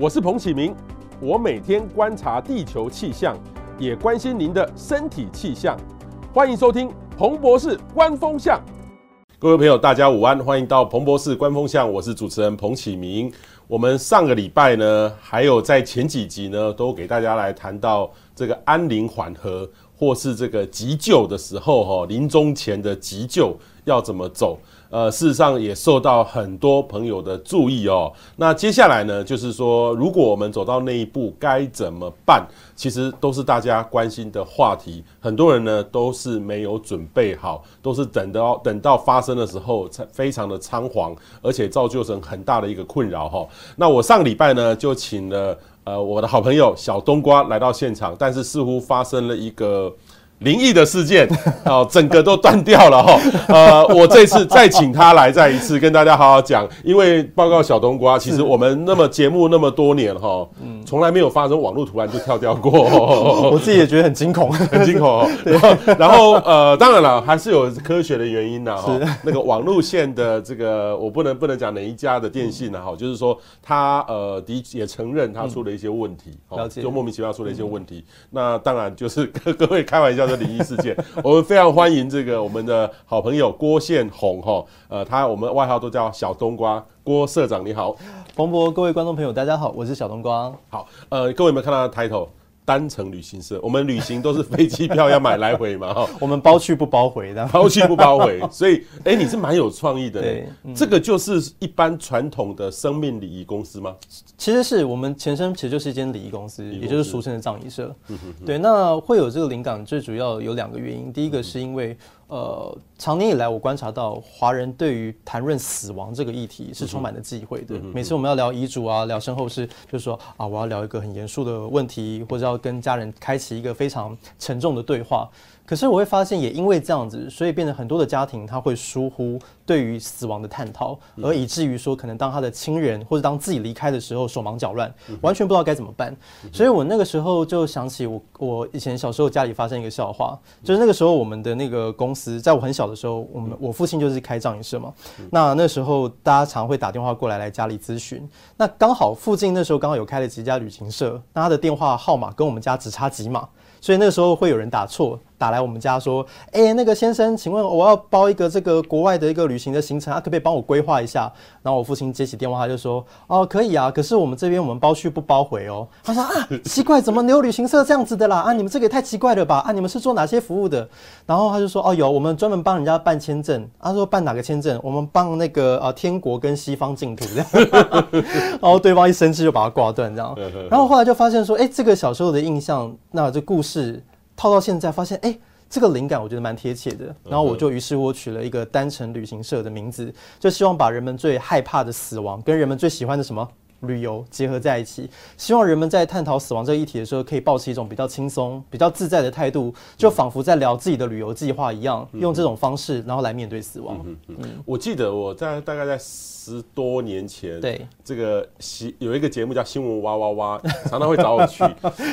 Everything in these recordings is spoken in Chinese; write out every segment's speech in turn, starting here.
我是彭启明，我每天观察地球气象，也关心您的身体气象。欢迎收听彭博士观风向。各位朋友，大家午安，欢迎到彭博士观风向，我是主持人彭启明。我们上个礼拜呢，还有在前几集呢，都给大家来谈到这个安宁缓和，或是这个急救的时候，哈，临终前的急救要怎么走。呃，事实上也受到很多朋友的注意哦。那接下来呢，就是说，如果我们走到那一步，该怎么办？其实都是大家关心的话题。很多人呢都是没有准备好，都是等到等到发生的时候才非常的仓皇，而且造就成很大的一个困扰哈。那我上礼拜呢就请了呃我的好朋友小冬瓜来到现场，但是似乎发生了一个。灵异的事件，哦，整个都断掉了哈。呃，我这次再请他来再一次跟大家好好讲，因为报告小冬瓜，其实我们那么节目那么多年哈，从来没有发生网络突然就跳掉过。我自己也觉得很惊恐，很惊恐。然后呃，当然了，还是有科学的原因呐哈。那个网路线的这个，我不能不能讲哪一家的电信呢哈，就是说他呃的也承认他出了一些问题，就莫名其妙出了一些问题。那当然就是各各位开玩笑。的灵异事件，我们非常欢迎这个我们的好朋友郭宪宏哈，呃，他我们外号都叫小冬瓜，郭社长你好，彭博各位观众朋友大家好，我是小冬瓜。好，呃，各位有没有看到他的 title？单程旅行社，我们旅行都是飞机票要买来回嘛，哈，我们包去不包回的，包去不包回，所以，哎、欸，你是蛮有创意的，对，嗯、这个就是一般传统的生命礼仪公司吗？其实是我们前身其实就是一间礼仪公司，也就是俗称的葬仪社，嗯哼哼，对，那会有这个灵感，最主要有两个原因，第一个是因为。呃，长年以来，我观察到华人对于谈论死亡这个议题是充满了忌讳的。每次我们要聊遗嘱啊，聊身后事，就是说啊，我要聊一个很严肃的问题，或者要跟家人开启一个非常沉重的对话。可是我会发现，也因为这样子，所以变得很多的家庭他会疏忽对于死亡的探讨，而以至于说，可能当他的亲人或者当自己离开的时候，手忙脚乱，完全不知道该怎么办。所以我那个时候就想起我我以前小时候家里发生一个笑话，就是那个时候我们的那个公司，在我很小的时候，我们我父亲就是开葬仪社嘛，那那时候大家常会打电话过来来家里咨询，那刚好附近那时候刚好有开了几家旅行社，那他的电话号码跟我们家只差几码。所以那时候会有人打错，打来我们家说：“哎、欸，那个先生，请问我要包一个这个国外的一个旅行的行程，啊，可不可以帮我规划一下？”然后我父亲接起电话，他就说：“哦，可以啊，可是我们这边我们包去不包回哦。”他说：“啊，奇怪，怎么没有旅行社这样子的啦？啊，你们这个也太奇怪了吧？啊，你们是做哪些服务的？”然后他就说：“哦，有，我们专门帮人家办签证。”他说：“办哪个签证？我们帮那个呃天国跟西方净土这样。”然后对方一生气就把他挂断这样。然后后来就发现说：“哎、欸，这个小时候的印象，那这故事。”是套到现在，发现哎、欸，这个灵感我觉得蛮贴切的，然后我就于是我取了一个单程旅行社的名字，就希望把人们最害怕的死亡跟人们最喜欢的什么旅游结合在一起，希望人们在探讨死亡这个议题的时候，可以保持一种比较轻松、比较自在的态度，就仿佛在聊自己的旅游计划一样，用这种方式，然后来面对死亡。嗯，嗯，我记得我在大概在。十多年前，对这个新有一个节目叫《新闻哇哇哇》，常常会找我去。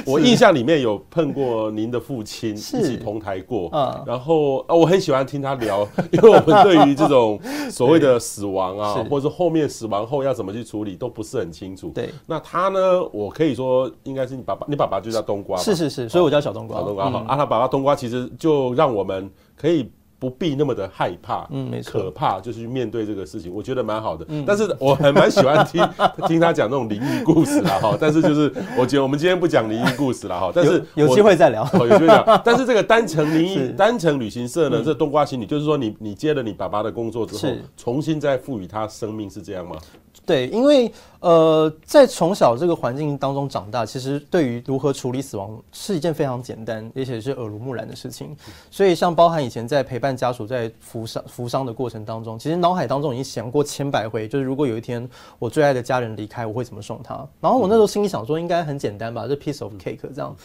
我印象里面有碰过您的父亲，一起同台过。嗯，然后啊，我很喜欢听他聊，因为我们对于这种所谓的死亡啊，或者是后面死亡后要怎么去处理，都不是很清楚。对，那他呢，我可以说应该是你爸爸，你爸爸就叫冬瓜。是是是，所以我叫小冬瓜。小冬瓜好，啊，他爸爸冬瓜其实就让我们可以。不必那么的害怕，嗯，没错，可怕就是去面对这个事情，我觉得蛮好的。嗯，但是我还蛮喜欢听 听他讲那种灵异故事啦，哈。但是就是我觉得我们今天不讲灵异故事了哈。但是有机会再聊，有机会讲。但是这个单程灵异单程旅行社呢，这冬瓜心理就是说你你接了你爸爸的工作之后，重新再赋予他生命，是这样吗？对，因为呃，在从小这个环境当中长大，其实对于如何处理死亡是一件非常简单，而且是耳濡目染的事情。所以，像包含以前在陪伴家属在扶伤扶伤的过程当中，其实脑海当中已经想过千百回，就是如果有一天我最爱的家人离开，我会怎么送他？然后我那时候心里想说，应该很简单吧，这 piece of cake 这样。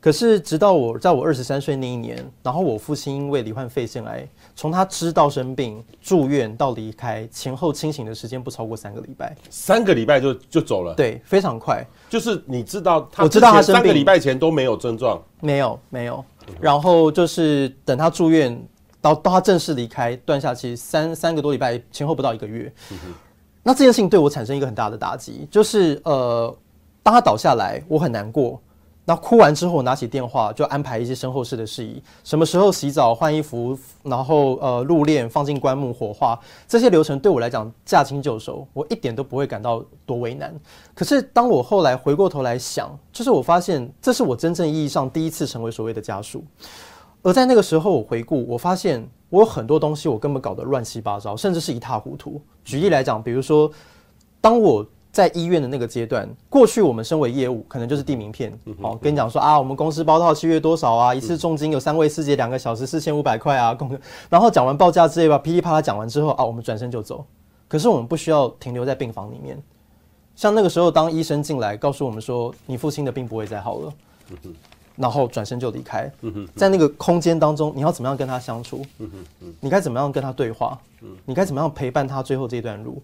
可是，直到我在我二十三岁那一年，然后我父亲因为罹患肺腺癌，从他知道生病、住院到离开，前后清醒的时间不超过三个礼拜。三个礼拜就就走了？对，非常快。就是你知道他，我知道他三个礼拜前都没有症状，没有没有。然后就是等他住院到到他正式离开，断下去三三个多礼拜，前后不到一个月。那这件事情对我产生一个很大的打击，就是呃。当他倒下来，我很难过。那哭完之后，拿起电话就安排一些身后事的事宜，什么时候洗澡、换衣服，然后呃入殓、放进棺木、火化，这些流程对我来讲驾轻就熟，我一点都不会感到多为难。可是当我后来回过头来想，就是我发现这是我真正意义上第一次成为所谓的家属，而在那个时候我回顾，我发现我有很多东西我根本搞得乱七八糟，甚至是一塌糊涂。举例来讲，比如说当我。在医院的那个阶段，过去我们身为业务，可能就是递名片，好、哦、跟你讲说啊，我们公司包套契约多少啊，一次重金有三位师姐两个小时四千五百块啊，然后讲完报价之类吧，噼里啪啦讲完之后啊，我们转身就走。可是我们不需要停留在病房里面，像那个时候，当医生进来告诉我们说，你父亲的病不会再好了。然后转身就离开，在那个空间当中，你要怎么样跟他相处？你该怎么样跟他对话？你该怎么样陪伴他最后这段路？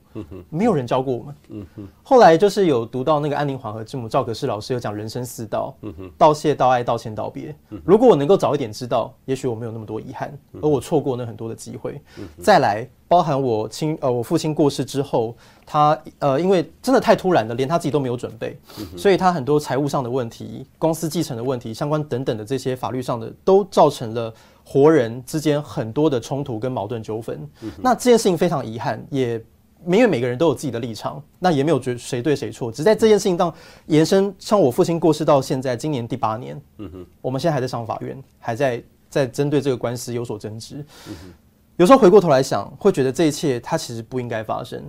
没有人教过我们。后来就是有读到那个安宁缓和之母赵可士老师有讲人生四道：道谢、道爱、道歉、道别。如果我能够早一点知道，也许我没有那么多遗憾，而我错过那很多的机会。再来。包含我亲呃，我父亲过世之后，他呃，因为真的太突然了，连他自己都没有准备，所以他很多财务上的问题、公司继承的问题、相关等等的这些法律上的，都造成了活人之间很多的冲突跟矛盾纠纷。那这件事情非常遗憾，也因为每个人都有自己的立场，那也没有觉谁对谁错，只在这件事情上延伸。像我父亲过世到现在，今年第八年，我们现在还在上法院，还在在针对这个官司有所争执。有时候回过头来想，会觉得这一切他其实不应该发生。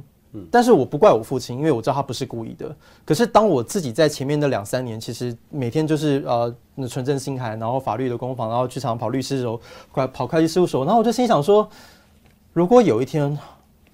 但是我不怪我父亲，因为我知道他不是故意的。可是当我自己在前面的两三年，其实每天就是呃纯正心寒，然后法律的攻防，然后去常跑律师时候，快跑会计事务所，然后我就心想说，如果有一天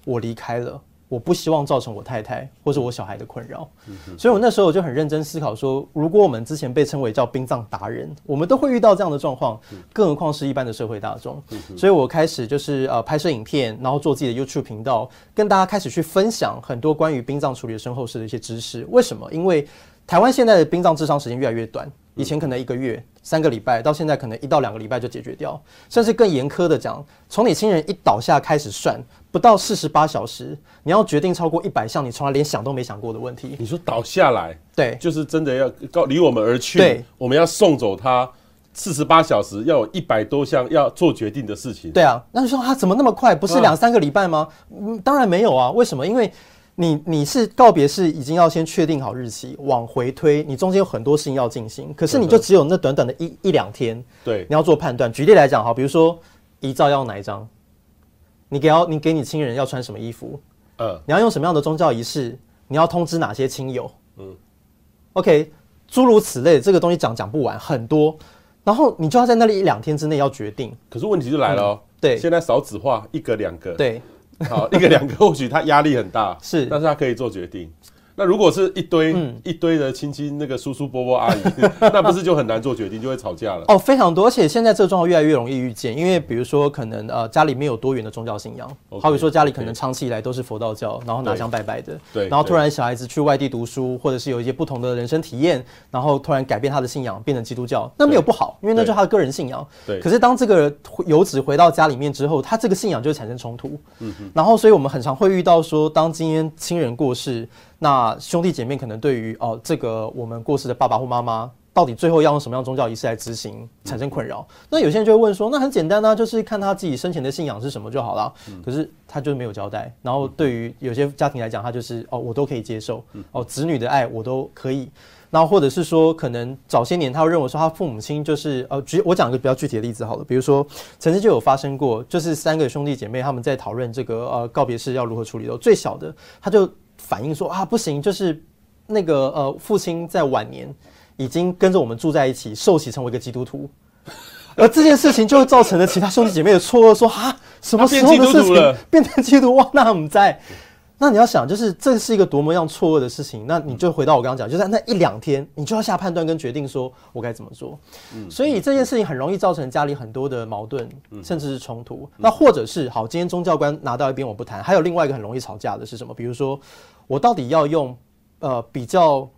我离开了。我不希望造成我太太 或者我小孩的困扰，所以我那时候我就很认真思考说，如果我们之前被称为叫殡葬达人，我们都会遇到这样的状况，更何况是一般的社会大众。所以我开始就是呃拍摄影片，然后做自己的 YouTube 频道，跟大家开始去分享很多关于殡葬处理的身后事的一些知识。为什么？因为台湾现在的殡葬治丧时间越来越短，以前可能一个月、三个礼拜，到现在可能一到两个礼拜就解决掉，甚至更严苛的讲，从你亲人一倒下开始算。不到四十八小时，你要决定超过一百项你从来连想都没想过的问题。你说倒下来，对，就是真的要告离我们而去，对，我们要送走他四十八小时，要有一百多项要做决定的事情。对啊，那你说他怎么那么快？不是两三个礼拜吗？嗯，当然没有啊。为什么？因为你你是告别式已经要先确定好日期，往回推，你中间有很多事情要进行，可是你就只有那短短的一一两天，对，你要做判断。举例来讲，哈，比如说遗照要哪一张？你给要你给你亲人要穿什么衣服？呃，你要用什么样的宗教仪式？你要通知哪些亲友？嗯，OK，诸如此类，这个东西讲讲不完，很多。然后你就要在那里一两天之内要决定。可是问题就来了哦，嗯，对，现在少子化，一个两个，对，好，一个两个，或许他压力很大，是，但是他可以做决定。那如果是一堆、嗯、一堆的亲戚，那个叔叔伯伯阿姨，那不是就很难做决定，就会吵架了。哦，非常多，而且现在这个状况越来越容易遇见，因为比如说可能呃家里面有多元的宗教信仰，okay, 好比说家里可能长期以来都是佛道教，然后拿香拜拜的，对，然后突然小孩子去外地读书，或者是有一些不同的人生体验，然后突然改变他的信仰，变成基督教，那没有不好，因为那就是他的个人信仰。对。可是当这个游子回到家里面之后，他这个信仰就会产生冲突。嗯哼。然后，所以我们很常会遇到说，当今天亲人过世。那兄弟姐妹可能对于哦，这个我们过世的爸爸或妈妈，到底最后要用什么样的宗教仪式来执行，产生困扰。那有些人就会问说，那很简单呢、啊，就是看他自己生前的信仰是什么就好了。可是他就是没有交代。然后对于有些家庭来讲，他就是哦，我都可以接受，哦，子女的爱我都可以。然后或者是说，可能早些年他会认为说，他父母亲就是呃，举我讲一个比较具体的例子好了，比如说曾经就有发生过，就是三个兄弟姐妹他们在讨论这个呃告别式要如何处理的最小的他就。反映说啊，不行，就是那个呃，父亲在晚年已经跟着我们住在一起，受洗成为一个基督徒，而这件事情就造成了其他兄弟姐妹的错愕，说啊，什么时候的事情变成基督徒哇？那我们在。那你要想，就是这是一个多么样错愕的事情。那你就回到我刚刚讲，就在那一两天，你就要下判断跟决定，说我该怎么做。嗯，所以这件事情很容易造成家里很多的矛盾，甚至是冲突。那或者是好，今天宗教官拿到一边我不谈，还有另外一个很容易吵架的是什么？比如说，我到底要用呃比较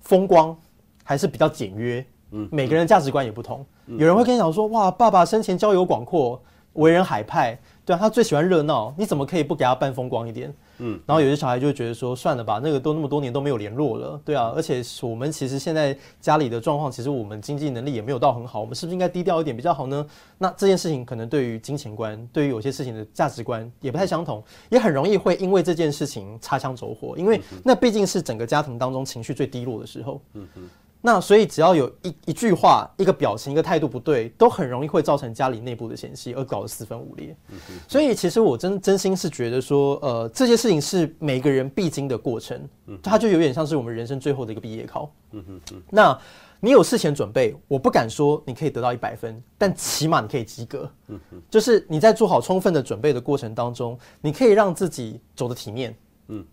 风光，还是比较简约？嗯，每个人价值观也不同。有人会跟你讲说，哇，爸爸生前交友广阔，为人海派。对啊，他最喜欢热闹，你怎么可以不给他办风光一点？嗯，然后有些小孩就会觉得说，算了吧，那个都那么多年都没有联络了，对啊，而且我们其实现在家里的状况，其实我们经济能力也没有到很好，我们是不是应该低调一点比较好呢？那这件事情可能对于金钱观，对于有些事情的价值观也不太相同，也很容易会因为这件事情擦枪走火，因为那毕竟是整个家庭当中情绪最低落的时候。嗯嗯。那所以只要有一一句话、一个表情、一个态度不对，都很容易会造成家里内部的嫌隙，而搞得四分五裂。所以其实我真真心是觉得说，呃，这些事情是每个人必经的过程，它就有点像是我们人生最后的一个毕业考。那你有事前准备，我不敢说你可以得到一百分，但起码你可以及格。就是你在做好充分的准备的过程当中，你可以让自己走得体面。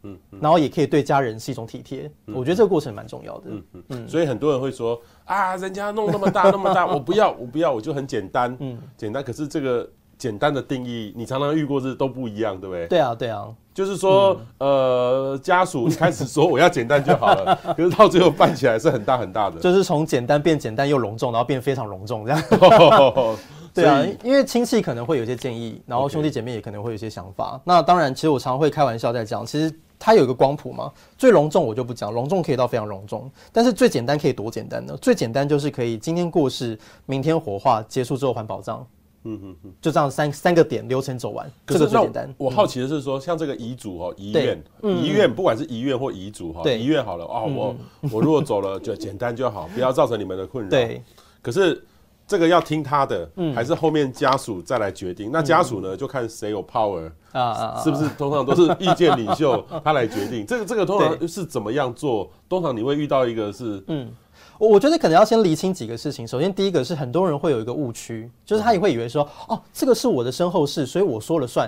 嗯嗯，然后也可以对家人是一种体贴，嗯、我觉得这个过程蛮重要的。嗯嗯嗯，所以很多人会说啊，人家弄那么大那么大，我不要我不要，我就很简单，嗯，简单。可是这个简单的定义，你常常遇过是都不一样，对不对？对啊对啊，就是说，嗯、呃，家属一开始说我要简单就好了，可是到最后办起来是很大很大的，就是从简单变简单又隆重，然后变非常隆重这样。对啊，因为亲戚可能会有一些建议，然后兄弟姐妹也可能会有一些想法。那当然，其实我常常会开玩笑在讲，其实它有一个光谱嘛，最隆重我就不讲，隆重可以到非常隆重，但是最简单可以多简单呢？最简单就是可以今天过世，明天火化，结束之后还宝藏。嗯嗯嗯，就这样三三个点流程走完，这个最简单。我好奇的是说，像这个遗嘱哦，遗愿，遗愿不管是遗愿或遗嘱哈，遗愿好了啊，我我如果走了就简单就好，不要造成你们的困扰。对，可是。这个要听他的，还是后面家属再来决定？那家属呢，就看谁有 power 啊，是不是？通常都是意见领袖 他来决定。这个这个通常是怎么样做？通常你会遇到一个是，嗯，我我觉得可能要先厘清几个事情。首先，第一个是很多人会有一个误区，就是他也会以为说，哦，这个是我的身后事，所以我说了算。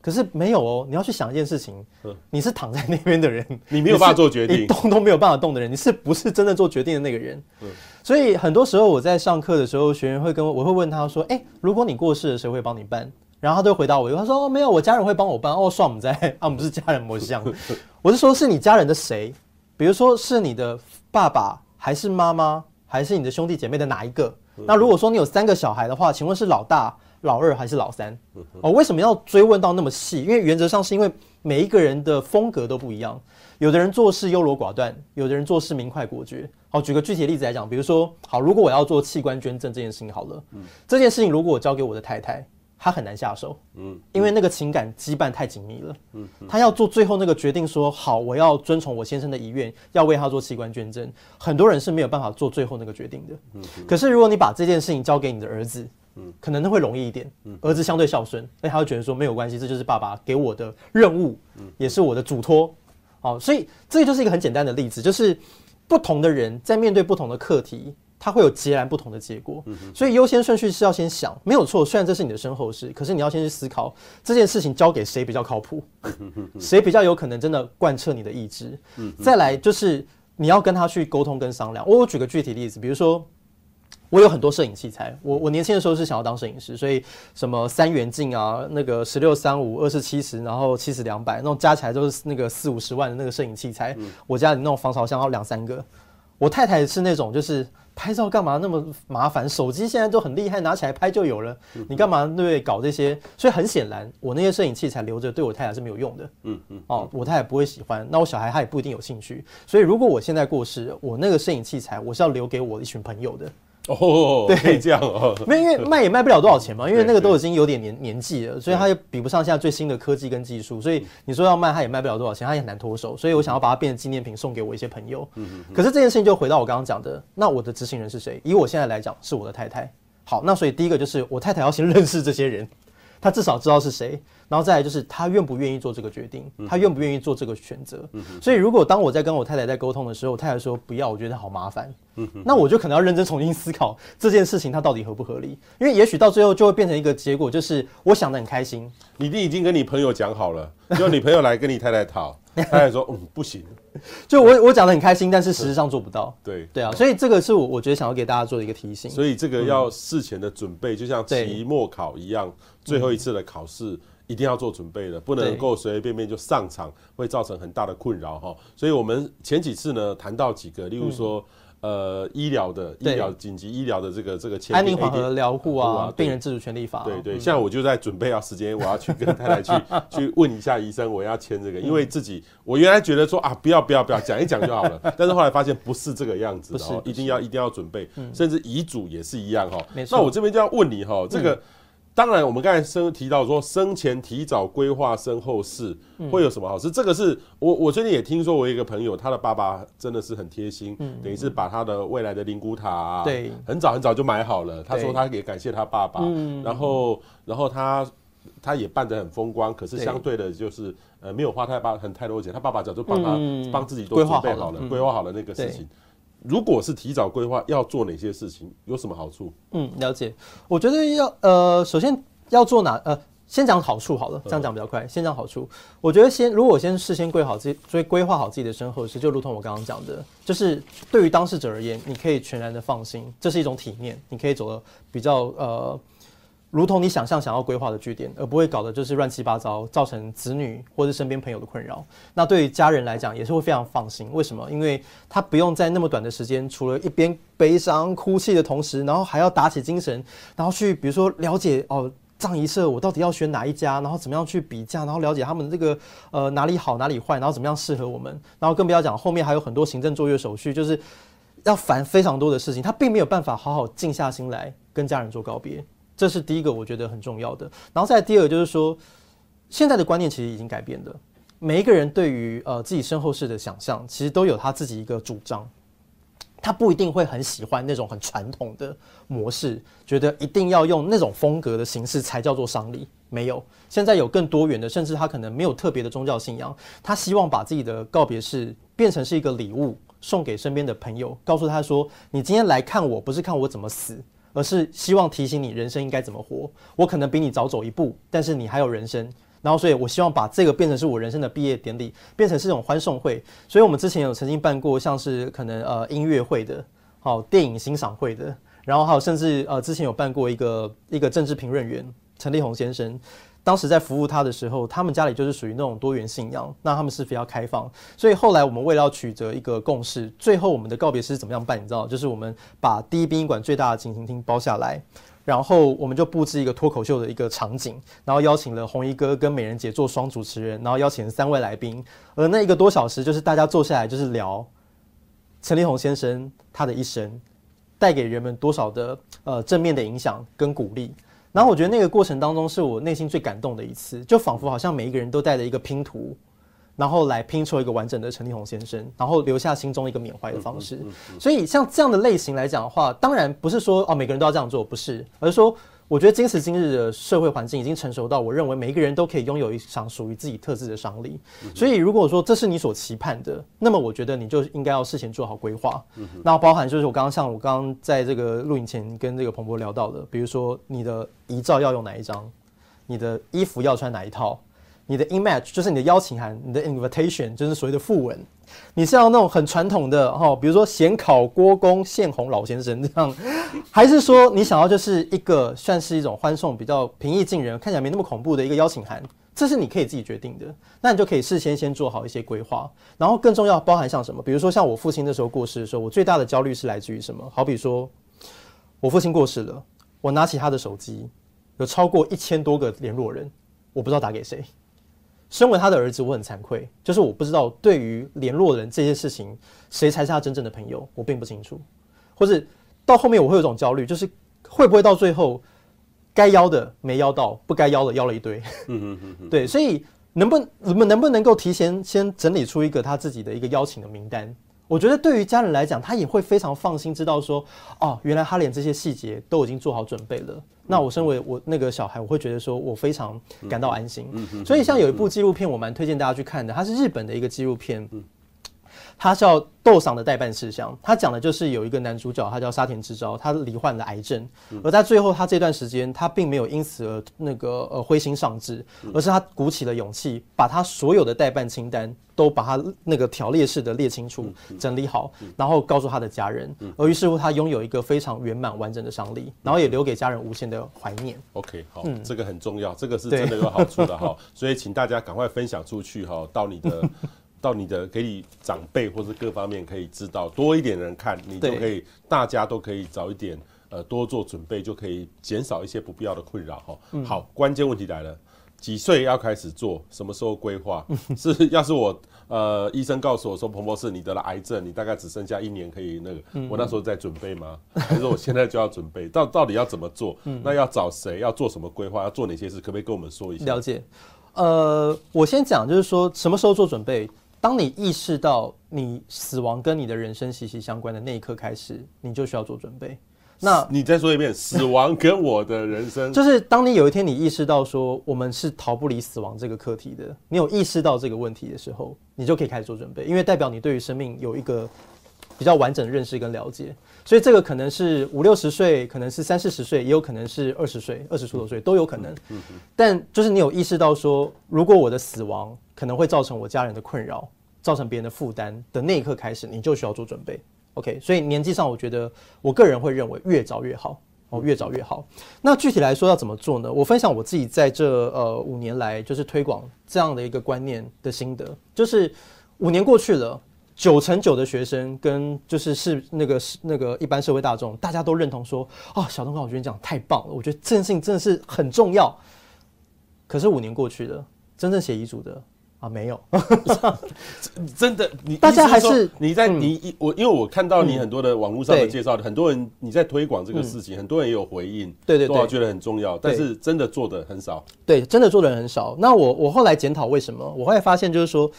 可是没有哦，你要去想一件事情，你是躺在那边的人，你没有办法做决定，你动都没有办法动的人，你是不是真的做决定的那个人？所以很多时候我在上课的时候，学员会跟我，我会问他说：“哎，如果你过世了，谁会帮你办？”然后他就回答我，他说：“哦，没有，我家人会帮我办。”哦，算我们在 啊，我们是家人模像。我是说，是你家人的谁？比如说是你的爸爸，还是妈妈，还是你的兄弟姐妹的哪一个？那如果说你有三个小孩的话，请问是老大？老二还是老三？哦，为什么要追问到那么细？因为原则上是因为每一个人的风格都不一样，有的人做事优柔寡断，有的人做事明快果决。好，举个具体的例子来讲，比如说，好，如果我要做器官捐赠这件事情，好了，嗯，这件事情如果我交给我的太太，她很难下手，嗯，因为那个情感羁绊太紧密了，嗯，她要做最后那个决定，说好，我要遵从我先生的遗愿，要为他做器官捐赠，很多人是没有办法做最后那个决定的，嗯，可是如果你把这件事情交给你的儿子。嗯，可能会容易一点。嗯，儿子相对孝顺，那他会觉得说没有关系，这就是爸爸给我的任务，嗯，也是我的嘱托。好，所以这就是一个很简单的例子，就是不同的人在面对不同的课题，他会有截然不同的结果。嗯，所以优先顺序是要先想，没有错。虽然这是你的身后事，可是你要先去思考这件事情交给谁比较靠谱，谁比较有可能真的贯彻你的意志。嗯，再来就是你要跟他去沟通跟商量。我举个具体例子，比如说。我有很多摄影器材，我我年轻的时候是想要当摄影师，所以什么三元镜啊，那个十六三五二四七十，然后七十两百那种加起来都是那个四五十万的那个摄影器材，嗯、我家里那种防潮箱要两三个。我太太是那种就是拍照干嘛那么麻烦，手机现在都很厉害，拿起来拍就有了，你干嘛对对搞这些？所以很显然，我那些摄影器材留着对我太太是没有用的。嗯嗯，哦，我太太不会喜欢，那我小孩他也不一定有兴趣。所以如果我现在过世，我那个摄影器材我是要留给我一群朋友的。哦，对，这样哦，没有，因为卖也卖不了多少钱嘛，因为那个都已经有点年年纪了，所以它也比不上现在最新的科技跟技术，所以你说要卖，它也卖不了多少钱，它也很难脱手，所以我想要把它变成纪念品送给我一些朋友。嗯嗯。可是这件事情就回到我刚刚讲的，那我的执行人是谁？以我现在来讲，是我的太太。好，那所以第一个就是我太太要先认识这些人。她至少知道是谁，然后再来就是他愿不愿意做这个决定，他愿不愿意做这个选择。所以如果当我在跟我太太在沟通的时候，我太太说不要，我觉得好麻烦，那我就可能要认真重新思考这件事情它到底合不合理，因为也许到最后就会变成一个结果，就是我想的很开心，你弟已经跟你朋友讲好了，就你朋友来跟你太太讨，太太说嗯不行。就我我讲的很开心，但是实际上做不到。对对啊，所以这个是我我觉得想要给大家做的一个提醒。所以这个要事前的准备，就像期末考一样，最后一次的考试一定要做准备的，不能够随随便便就上场，会造成很大的困扰哈。所以我们前几次呢谈到几个，例如说。呃，医疗的医疗紧急医疗的这个这个签安宁缓和疗护啊，病人自主权利法。对对，现在我就在准备要时间，我要去跟太太去 去问一下医生，我要签这个，因为自己我原来觉得说啊，不要不要不要，讲一讲就好了，但是后来发现不是这个样子的，一定要一定要准备，甚至遗嘱也是一样哈。那我这边就要问你哈，这个。当然，我们刚才生提到说，生前提早规划身后事会有什么好事？这个是我我最近也听说，我一个朋友，他的爸爸真的是很贴心，等于是把他的未来的灵骨塔，对，很早很早就买好了。他说他也感谢他爸爸，然后然后他他也办得很风光，可是相对的就是呃没有花太爸很太多钱，他爸爸早就帮他帮自己都准备好了，规划好了那个事情。如果是提早规划，要做哪些事情？有什么好处？嗯，了解。我觉得要呃，首先要做哪呃，先讲好处好了，这样讲比较快。先讲好处，我觉得先如果先事先规好自己，所以规划好自己的身后事，就如同我刚刚讲的，就是对于当事者而言，你可以全然的放心，这是一种体面，你可以走的比较呃。如同你想象想要规划的据点，而不会搞得就是乱七八糟，造成子女或者身边朋友的困扰。那对于家人来讲也是会非常放心。为什么？因为他不用在那么短的时间，除了一边悲伤哭泣的同时，然后还要打起精神，然后去比如说了解哦，葬仪社我到底要选哪一家，然后怎么样去比价，然后了解他们这个呃哪里好哪里坏，然后怎么样适合我们，然后更不要讲后面还有很多行政作业手续，就是要烦非常多的事情，他并没有办法好好静下心来跟家人做告别。这是第一个，我觉得很重要的。然后再第二个，就是说，现在的观念其实已经改变了。每一个人对于呃自己身后事的想象，其实都有他自己一个主张。他不一定会很喜欢那种很传统的模式，觉得一定要用那种风格的形式才叫做丧礼。没有，现在有更多元的，甚至他可能没有特别的宗教信仰，他希望把自己的告别式变成是一个礼物，送给身边的朋友，告诉他说：“你今天来看我，不是看我怎么死。”而是希望提醒你人生应该怎么活。我可能比你早走一步，但是你还有人生。然后，所以我希望把这个变成是我人生的毕业典礼，变成是一种欢送会。所以我们之前有曾经办过像是可能呃音乐会的，好电影欣赏会的，然后还有甚至呃之前有办过一个一个政治评论员陈立宏先生。当时在服务他的时候，他们家里就是属于那种多元信仰，那他们是比较开放，所以后来我们为了要取得一个共识，最后我们的告别式怎么样办？你知道，就是我们把第一殡仪馆最大的景行厅包下来，然后我们就布置一个脱口秀的一个场景，然后邀请了红衣哥跟美人姐做双主持人，然后邀请了三位来宾，而那一个多小时就是大家坐下来就是聊陈立宏先生他的一生带给人们多少的呃正面的影响跟鼓励。然后我觉得那个过程当中是我内心最感动的一次，就仿佛好像每一个人都带着一个拼图，然后来拼出一个完整的陈立宏先生，然后留下心中一个缅怀的方式。所以像这样的类型来讲的话，当然不是说哦每个人都要这样做，不是，而是说。我觉得今时今日的社会环境已经成熟到，我认为每一个人都可以拥有一场属于自己特质的商礼。所以，如果说这是你所期盼的，那么我觉得你就应该要事前做好规划。那包含就是我刚刚像我刚刚在这个录影前跟这个彭博聊到的，比如说你的遗照要用哪一张，你的衣服要穿哪一套。你的 image 就是你的邀请函，你的 invitation 就是所谓的訃文，你是要那种很传统的哈，比如说咸考郭公献红老先生这样，还是说你想要就是一个算是一种欢送，比较平易近人，看起来没那么恐怖的一个邀请函，这是你可以自己决定的，那你就可以事先先做好一些规划，然后更重要包含像什么，比如说像我父亲那时候过世的时候，我最大的焦虑是来自于什么？好比说我父亲过世了，我拿起他的手机，有超过一千多个联络人，我不知道打给谁。身为他的儿子，我很惭愧，就是我不知道对于联络人这些事情，谁才是他真正的朋友，我并不清楚。或是到后面我会有一种焦虑，就是会不会到最后该邀的没邀到，不该邀的邀了一堆。嗯嗯嗯。对，所以能不能能不能够提前先整理出一个他自己的一个邀请的名单？我觉得对于家人来讲，他也会非常放心，知道说，哦，原来他连这些细节都已经做好准备了。那我身为我那个小孩，我会觉得说我非常感到安心。所以像有一部纪录片，我蛮推荐大家去看的，它是日本的一个纪录片。他叫斗赏的代办事项，他讲的就是有一个男主角，他叫沙田之昭，他罹患了癌症，而在最后他这段时间，他并没有因此而那个呃灰心丧志，而是他鼓起了勇气，把他所有的代办清单都把他那个条列式的列清楚，整理好，然后告诉他的家人，而于是乎他拥有一个非常圆满完整的丧礼，然后也留给家人无限的怀念。OK，好，这个很重要，这个是真的有好处的 哈，所以请大家赶快分享出去哈，到你的。到你的给你长辈或是各方面可以知道多一点人看，你就可以大家都可以早一点呃多做准备，就可以减少一些不必要的困扰哈。好，关键问题来了。几岁要开始做？什么时候规划？是要是我呃医生告诉我说，彭博士你得了癌症，你大概只剩下一年可以那个，我那时候在准备吗？还是我现在就要准备？到到底要怎么做？那要找谁？要做什么规划？要做哪些事？可不可以跟我们说一下？了解。呃，我先讲，就是说什么时候做准备？当你意识到你死亡跟你的人生息息相关的那一刻开始，你就需要做准备。那你再说一遍，死亡跟我的人生，就是当你有一天你意识到说我们是逃不离死亡这个课题的，你有意识到这个问题的时候，你就可以开始做准备，因为代表你对于生命有一个比较完整的认识跟了解。所以这个可能是五六十岁，可能是三四十岁，也有可能是二十岁、二十出头岁都有可能。但就是你有意识到说，如果我的死亡可能会造成我家人的困扰，造成别人的负担的那一刻开始，你就需要做准备。OK，所以年纪上，我觉得我个人会认为越早越好哦，越早越好。那具体来说要怎么做呢？我分享我自己在这呃五年来就是推广这样的一个观念的心得，就是五年过去了，九成九的学生跟就是是那个是那个一般社会大众，大家都认同说，哦，小东哥，我觉得你讲太棒了，我觉得这件事情真的是很重要。可是五年过去了，真正写遗嘱的。啊，没有，真的，你大家还是你在你我，因为我看到你很多的网络上的介绍，很多人你在推广这个事情，很多人也有回应，对对对，觉得很重要，但是真的做的很少，对，真的做的人很少。那我我后来检讨为什么，我后来发现就是说，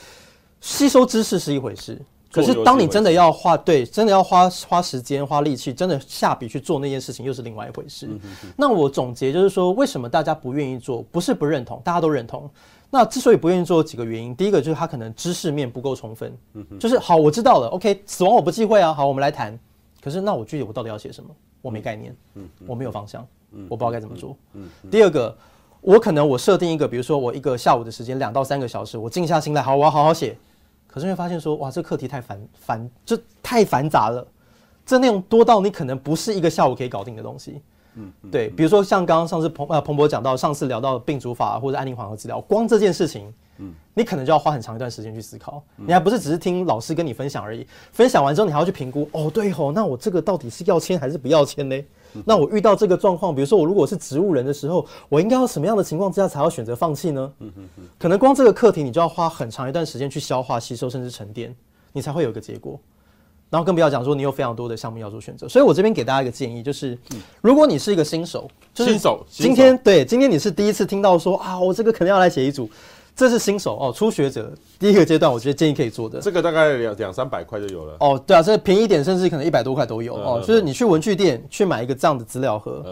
吸收知识是一回事，可是当你真的要花对，真的要花花时间花力气，真的下笔去做那件事情，又是另外一回事。那我总结就是说，为什么大家不愿意做？不是不认同，大家都认同。那之所以不愿意做，有几个原因，第一个就是他可能知识面不够充分，就是好，我知道了，OK，死亡我不忌讳啊，好，我们来谈。可是那我具体我到底要写什么？我没概念，嗯我没有方向，嗯我不知道该怎么做。第二个，我可能我设定一个，比如说我一个下午的时间，两到三个小时，我静下心来，好，我要好好写。可是会发现说，哇，这课题太繁繁，这太繁杂了，这内容多到你可能不是一个下午可以搞定的东西。嗯，对，比如说像刚刚上次彭呃彭博讲到，上次聊到病主法或者安宁缓和治疗，光这件事情，嗯，你可能就要花很长一段时间去思考，你还不是只是听老师跟你分享而已，分享完之后你还要去评估，哦对吼，那我这个到底是要签还是不要签呢？那我遇到这个状况，比如说我如果是植物人的时候，我应该要什么样的情况之下才要选择放弃呢？嗯嗯嗯，可能光这个课题你就要花很长一段时间去消化、吸收，甚至沉淀，你才会有一个结果。然后更不要讲说你有非常多的项目要做选择，所以我这边给大家一个建议，就是如果你是一个新手，就是新手，今天对今天你是第一次听到说啊，我这个可能要来写一组，这是新手哦，初学者第一个阶段，我觉得建议可以做的，这个大概两两三百块就有了哦，对啊，这便宜一点甚至可能一百多块都有哦，就是你去文具店去买一个这样的资料盒，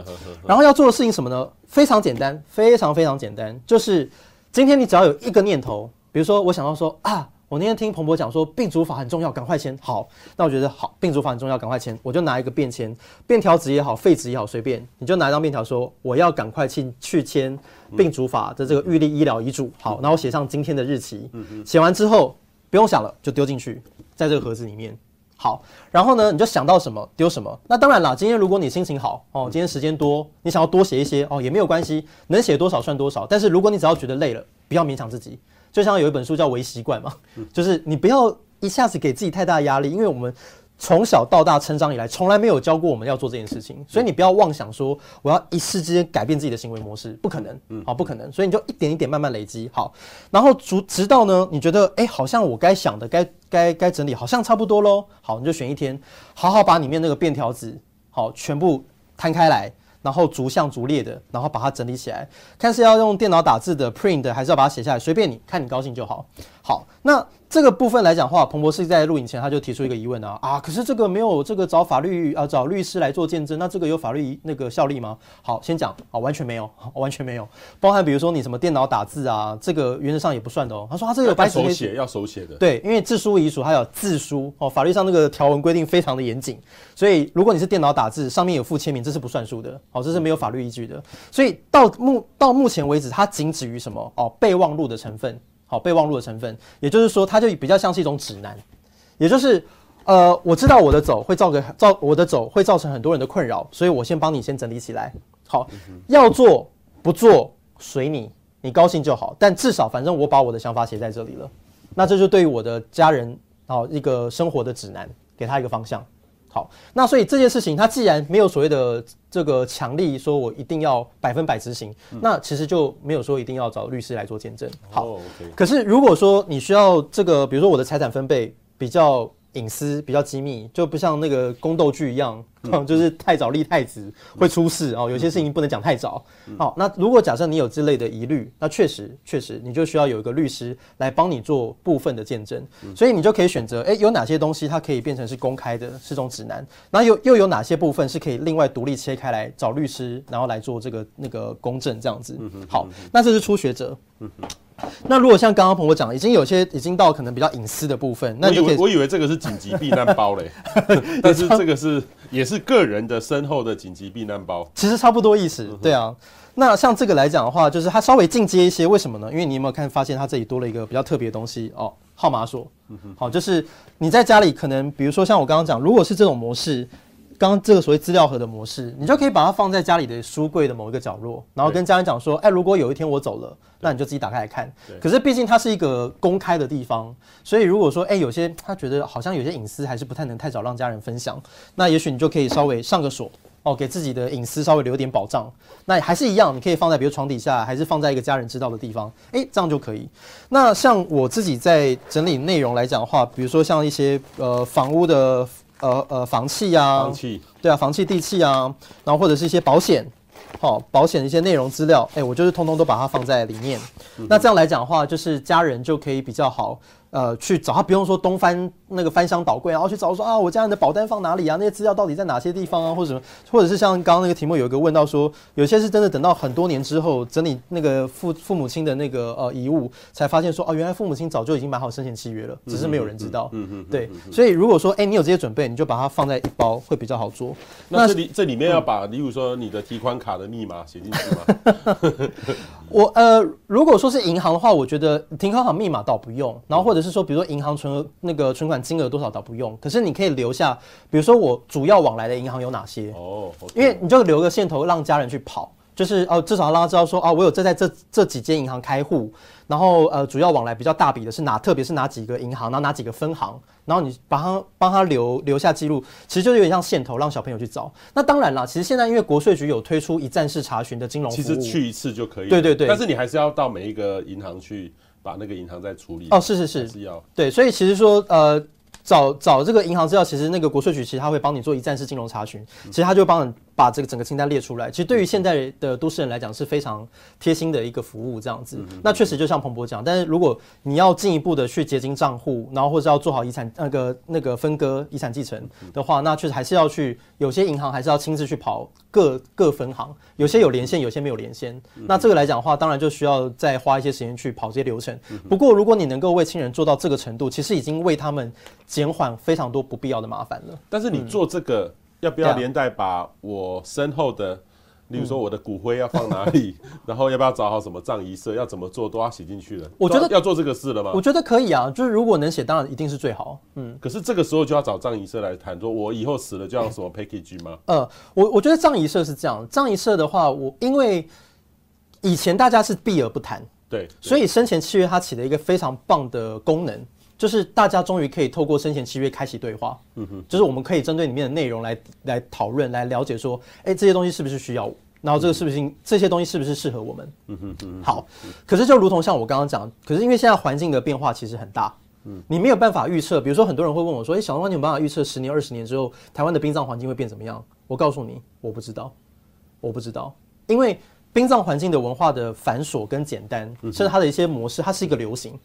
然后要做的事情什么呢？非常简单，非常非常简单，就是今天你只要有一个念头，比如说我想要说啊。我那天听彭博讲说，病主法很重要，赶快签。好，那我觉得好，病主法很重要，赶快签。我就拿一个便签，便条纸也好，废纸也好，随便，你就拿一张便条说，我要赶快去去签病主法的这个预立医疗遗嘱。好，然后写上今天的日期。写完之后不用想了，就丢进去，在这个盒子里面。好，然后呢，你就想到什么丢什么。那当然啦，今天如果你心情好哦，今天时间多，你想要多写一些哦，也没有关系，能写多少算多少。但是如果你只要觉得累了，不要勉强自己。就像有一本书叫《微习惯》嘛，就是你不要一下子给自己太大压力，因为我们从小到大成长以来，从来没有教过我们要做这件事情，所以你不要妄想说我要一时之间改变自己的行为模式，不可能，好，不可能，所以你就一点一点慢慢累积，好，然后直直到呢，你觉得哎，好像我该想的、该该该整理，好像差不多喽，好，你就选一天，好好把里面那个便条纸，好，全部摊开来。然后逐项逐列的，然后把它整理起来，看是要用电脑打字的 print，还是要把它写下来，随便你看你高兴就好。好，那。这个部分来讲的话，彭博士在录影前他就提出一个疑问啊啊，可是这个没有这个找法律啊找律师来做见证，那这个有法律那个效力吗？好，先讲啊，完全没有，完全没有，包含比如说你什么电脑打字啊，这个原则上也不算的哦。他说他这个有白纸黑字，手写要手写的，对，因为自书遗嘱还有自书哦，法律上那个条文规定非常的严谨，所以如果你是电脑打字，上面有附签名，这是不算数的，哦，这是没有法律依据的。所以到目到目前为止，它仅止于什么哦备忘录的成分。好，备忘录的成分，也就是说，它就比较像是一种指南，也就是，呃，我知道我的走会造个造我的走会造成很多人的困扰，所以我先帮你先整理起来。好，要做不做随你，你高兴就好，但至少反正我把我的想法写在这里了。那这就对于我的家人啊一个生活的指南，给他一个方向。好，那所以这件事情，它既然没有所谓的这个强力说我一定要百分百执行，嗯、那其实就没有说一定要找律师来做见证。好，哦 okay、可是如果说你需要这个，比如说我的财产分配比较。隐私比较机密，就不像那个宫斗剧一样，嗯、就是太早立太子会出事哦。有些事情不能讲太早。嗯、好，那如果假设你有这类的疑虑，那确实确实你就需要有一个律师来帮你做部分的见证。嗯、所以你就可以选择，哎、欸，有哪些东西它可以变成是公开的，是种指南。那又又有哪些部分是可以另外独立切开来找律师，然后来做这个那个公证这样子。嗯、好，那这是初学者。嗯那如果像刚刚朋友讲，已经有些已经到可能比较隐私的部分，那就可以我以为我以为这个是紧急避难包嘞，但是这个是也是个人的身后的紧急避难包，其实差不多意思，对啊。那像这个来讲的话，就是它稍微进阶一些，为什么呢？因为你有没有看发现它这里多了一个比较特别的东西哦，号码锁。好，就是你在家里可能，比如说像我刚刚讲，如果是这种模式。刚刚这个所谓资料盒的模式，你就可以把它放在家里的书柜的某一个角落，然后跟家人讲说：“哎，如果有一天我走了，那你就自己打开来看。”可是毕竟它是一个公开的地方，所以如果说哎有些他觉得好像有些隐私还是不太能太早让家人分享，那也许你就可以稍微上个锁哦，给自己的隐私稍微留点保障。那还是一样，你可以放在比如床底下，还是放在一个家人知道的地方，哎，这样就可以。那像我自己在整理内容来讲的话，比如说像一些呃房屋的。呃呃，房契啊，房契，对啊，房契地契啊，然后或者是一些保险，好，保险的一些内容资料，哎，我就是通通都把它放在里面。嗯、那这样来讲的话，就是家人就可以比较好。呃，去找他不用说东翻那个翻箱倒柜，然后去找说啊，我家人的保单放哪里啊？那些资料到底在哪些地方啊？或者什么，或者是像刚刚那个题目有一个问到说，有些是真的等到很多年之后整理那个父父母亲的那个呃遗物，才发现说哦，原来父母亲早就已经买好生前契约了，只是没有人知道。嗯嗯。对，所以如果说哎、你有这些准备，你就把它放在一包会比较好做。那这里这里面要把，例如说你的提款卡的密码写进去吗？我呃，如果说是银行的话，我觉得停款卡密码倒不用。然后或者是说，比如说银行存那个存款金额多少倒不用。可是你可以留下，比如说我主要往来的银行有哪些哦，oh. 因为你就留个线头让家人去跑，就是哦，至少让他知道说哦，我有这在这这几间银行开户。然后呃，主要往来比较大笔的是哪，特别是哪几个银行，然后哪几个分行，然后你帮他帮他留留下记录，其实就有点像线头，让小朋友去找。那当然啦，其实现在因为国税局有推出一站式查询的金融服务，其实去一次就可以。对对对。但是你还是要到每一个银行去把那个银行再处理。哦，是是是，是要。对，所以其实说呃。找找这个银行资料，其实那个国税局其实他会帮你做一站式金融查询，其实他就帮你把这个整个清单列出来。其实对于现在的都市人来讲是非常贴心的一个服务，这样子。那确实就像彭博讲，但是如果你要进一步的去结晶账户，然后或者要做好遗产那个那个分割遗产继承的话，那确实还是要去有些银行还是要亲自去跑各各分行，有些有连线，有些没有连线。那这个来讲的话，当然就需要再花一些时间去跑这些流程。不过如果你能够为亲人做到这个程度，其实已经为他们。减缓非常多不必要的麻烦了。但是你做这个，嗯、要不要连带把我身后的，嗯、例如说我的骨灰要放哪里，嗯、然后要不要找好什么葬仪社，要怎么做，都要写进去了？我觉得要做这个事了吗？我觉得可以啊，就是如果能写，当然一定是最好。嗯，可是这个时候就要找葬仪社来谈，说我以后死了就要什么 package 吗？呃，我我觉得葬仪社是这样，葬仪社的话，我因为以前大家是避而不谈，对，对所以生前契约它起了一个非常棒的功能。就是大家终于可以透过生前契约开启对话，嗯哼，就是我们可以针对里面的内容来来讨论，来了解说，哎、欸，这些东西是不是需要，然后这个是不是、嗯、这些东西是不是适合我们，嗯哼，嗯，好，可是就如同像我刚刚讲，可是因为现在环境的变化其实很大，嗯，你没有办法预测，比如说很多人会问我说，哎、欸，小东，你有办法预测十年、二十年之后台湾的殡葬环境会变怎么样？我告诉你，我不知道，我不知道，因为殡葬环境的文化的繁琐跟简单，甚至它的一些模式，它是一个流行。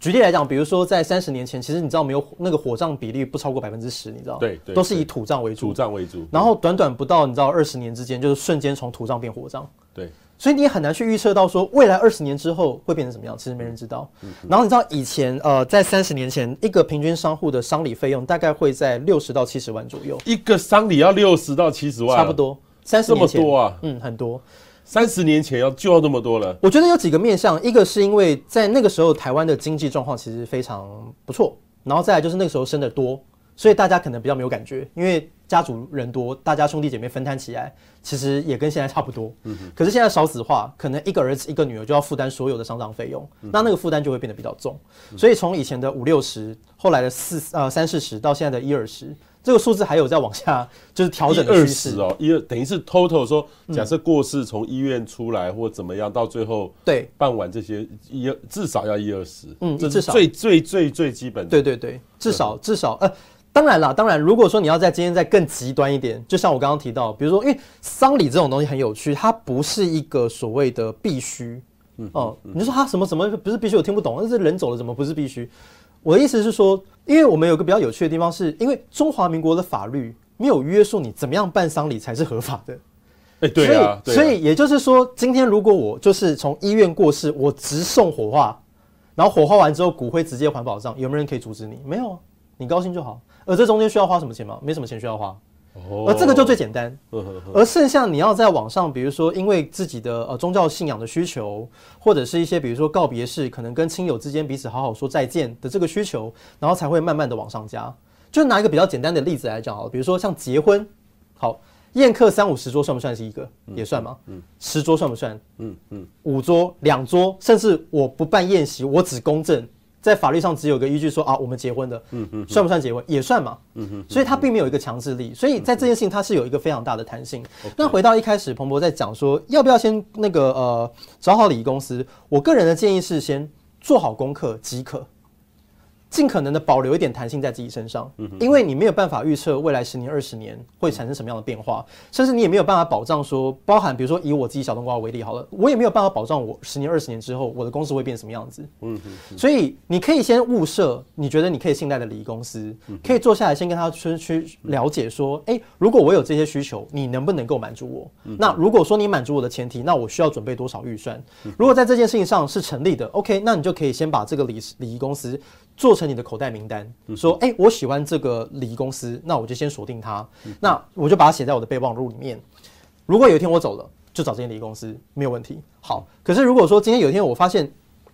举例来讲，比如说在三十年前，其实你知道没有那个火葬比例不超过百分之十，你知道？对，对，都是以土葬为主。土葬为主。然后短短不到你知道二十年之间，就是瞬间从土葬变火葬。对。所以你也很难去预测到说未来二十年之后会变成什么样，其实没人知道。嗯、然后你知道以前呃，在三十年前，一个平均商户的丧礼费用大概会在六十到七十万左右。一个丧礼要六十到七十万？差不多。三十年前。这么多啊？嗯，很多。三十年前要就要那么多了，我觉得有几个面向，一个是因为在那个时候台湾的经济状况其实非常不错，然后再来就是那个时候生得多，所以大家可能比较没有感觉，因为家族人多，大家兄弟姐妹分摊起来，其实也跟现在差不多。嗯哼。可是现在少子化，可能一个儿子一个女儿就要负担所有的丧葬费用，嗯、那那个负担就会变得比较重。嗯、所以从以前的五六十，后来的四呃三四十，到现在的一二十，这个数字还有在往下 就是调整的趋势哦。一二等于是 total 说，假设过世从医院出来或怎么样，到最后对办完这些一至少要一二十，嗯，这是最最最最基本的。对对对，至少至少呃。当然了，当然，如果说你要在今天再更极端一点，就像我刚刚提到，比如说，因为丧礼这种东西很有趣，它不是一个所谓的必须。嗯哦，你说它什么什么不是必须？我听不懂，那是人走了怎么不是必须？我的意思是说，因为我们有个比较有趣的地方，是因为中华民国的法律没有约束你怎么样办丧礼才是合法的。哎，对啊，所以所以也就是说，今天如果我就是从医院过世，我直送火化，然后火化完之后骨灰直接环保葬，有没有人可以阻止你？没有啊，你高兴就好。而这中间需要花什么钱吗？没什么钱需要花，而这个就最简单。而剩下你要在网上，比如说因为自己的呃宗教信仰的需求，或者是一些比如说告别式，可能跟亲友之间彼此好好说再见的这个需求，然后才会慢慢的往上加。就拿一个比较简单的例子来讲好了，比如说像结婚，好宴客三五十桌算不算是一个？也算吗？嗯，十桌算不算？嗯嗯，五桌、两桌，甚至我不办宴席，我只公证。在法律上只有个依据说啊，我们结婚的，嗯嗯，算不算结婚？也算嘛，嗯嗯，所以它并没有一个强制力，所以在这件事情它是有一个非常大的弹性。那回到一开始，彭博在讲说要不要先那个呃找好礼仪公司，我个人的建议是先做好功课即可。尽可能的保留一点弹性在自己身上，因为你没有办法预测未来十年、二十年会产生什么样的变化，甚至你也没有办法保障说，包含比如说以我自己小冬瓜为例好了，我也没有办法保障我十年、二十年之后我的公司会变什么样子。所以你可以先物色你觉得你可以信赖的礼仪公司，可以坐下来先跟他去去了解说，哎，如果我有这些需求，你能不能够满足我？那如果说你满足我的前提，那我需要准备多少预算？如果在这件事情上是成立的，OK，那你就可以先把这个礼礼仪公司。做成你的口袋名单，说，哎、欸，我喜欢这个礼仪公司，那我就先锁定它，那我就把它写在我的备忘录里面。如果有一天我走了，就找这间礼仪公司，没有问题。好，可是如果说今天有一天我发现，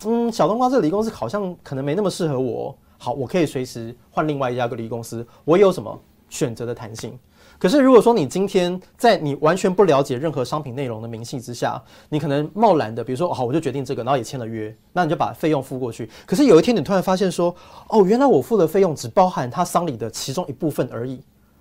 嗯，小冬瓜这个礼仪公司好像可能没那么适合我，好，我可以随时换另外一家个礼仪公司，我有什么选择的弹性？可是，如果说你今天在你完全不了解任何商品内容的明细之下，你可能贸然的，比如说，好，我就决定这个，然后也签了约，那你就把费用付过去。可是有一天，你突然发现说，哦，原来我付的费用只包含他丧礼的其中一部分而已。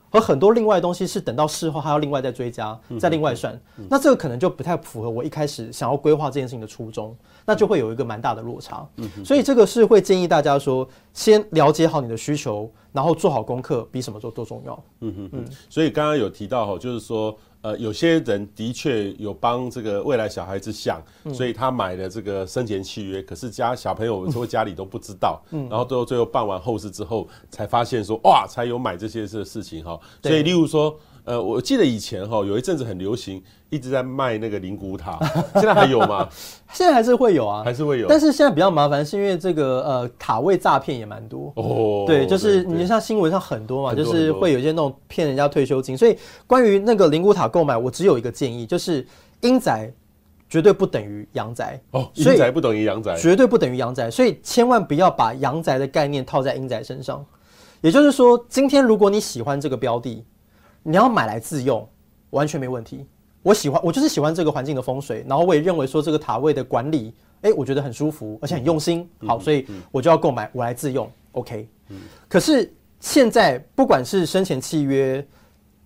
和很多另外的东西是等到事后还要另外再追加，再另外算，那这个可能就不太符合我一开始想要规划这件事情的初衷，那就会有一个蛮大的落差。嗯所以这个是会建议大家说，先了解好你的需求，然后做好功课，比什么都都重要。嗯嗯嗯。所以刚刚有提到哈，就是说。呃，有些人的确有帮这个未来小孩子想，所以他买了这个生前契约，可是家小朋友有时候家里都不知道，然后最后最后办完后事之后，才发现说哇，才有买这些事事情哈。所以例如说。呃，我记得以前哈有一阵子很流行，一直在卖那个灵骨塔，现在还有吗？现在还是会有啊，还是会有。但是现在比较麻烦，是因为这个呃塔位诈骗也蛮多哦。对，就是你像新闻上很多嘛，就是会有一些那种骗人家退休金。所以关于那个灵骨塔购买，我只有一个建议，就是阴宅绝对不等于阳宅哦，阴宅不等于阳宅，绝对不等于阳宅，所以千万不要把阳宅的概念套在阴宅身上。也就是说，今天如果你喜欢这个标的。你要买来自用，完全没问题。我喜欢，我就是喜欢这个环境的风水，然后我也认为说这个塔位的管理，哎，我觉得很舒服，而且很用心。好，所以我就要购买，我来自用。OK。可是现在不管是生前契约、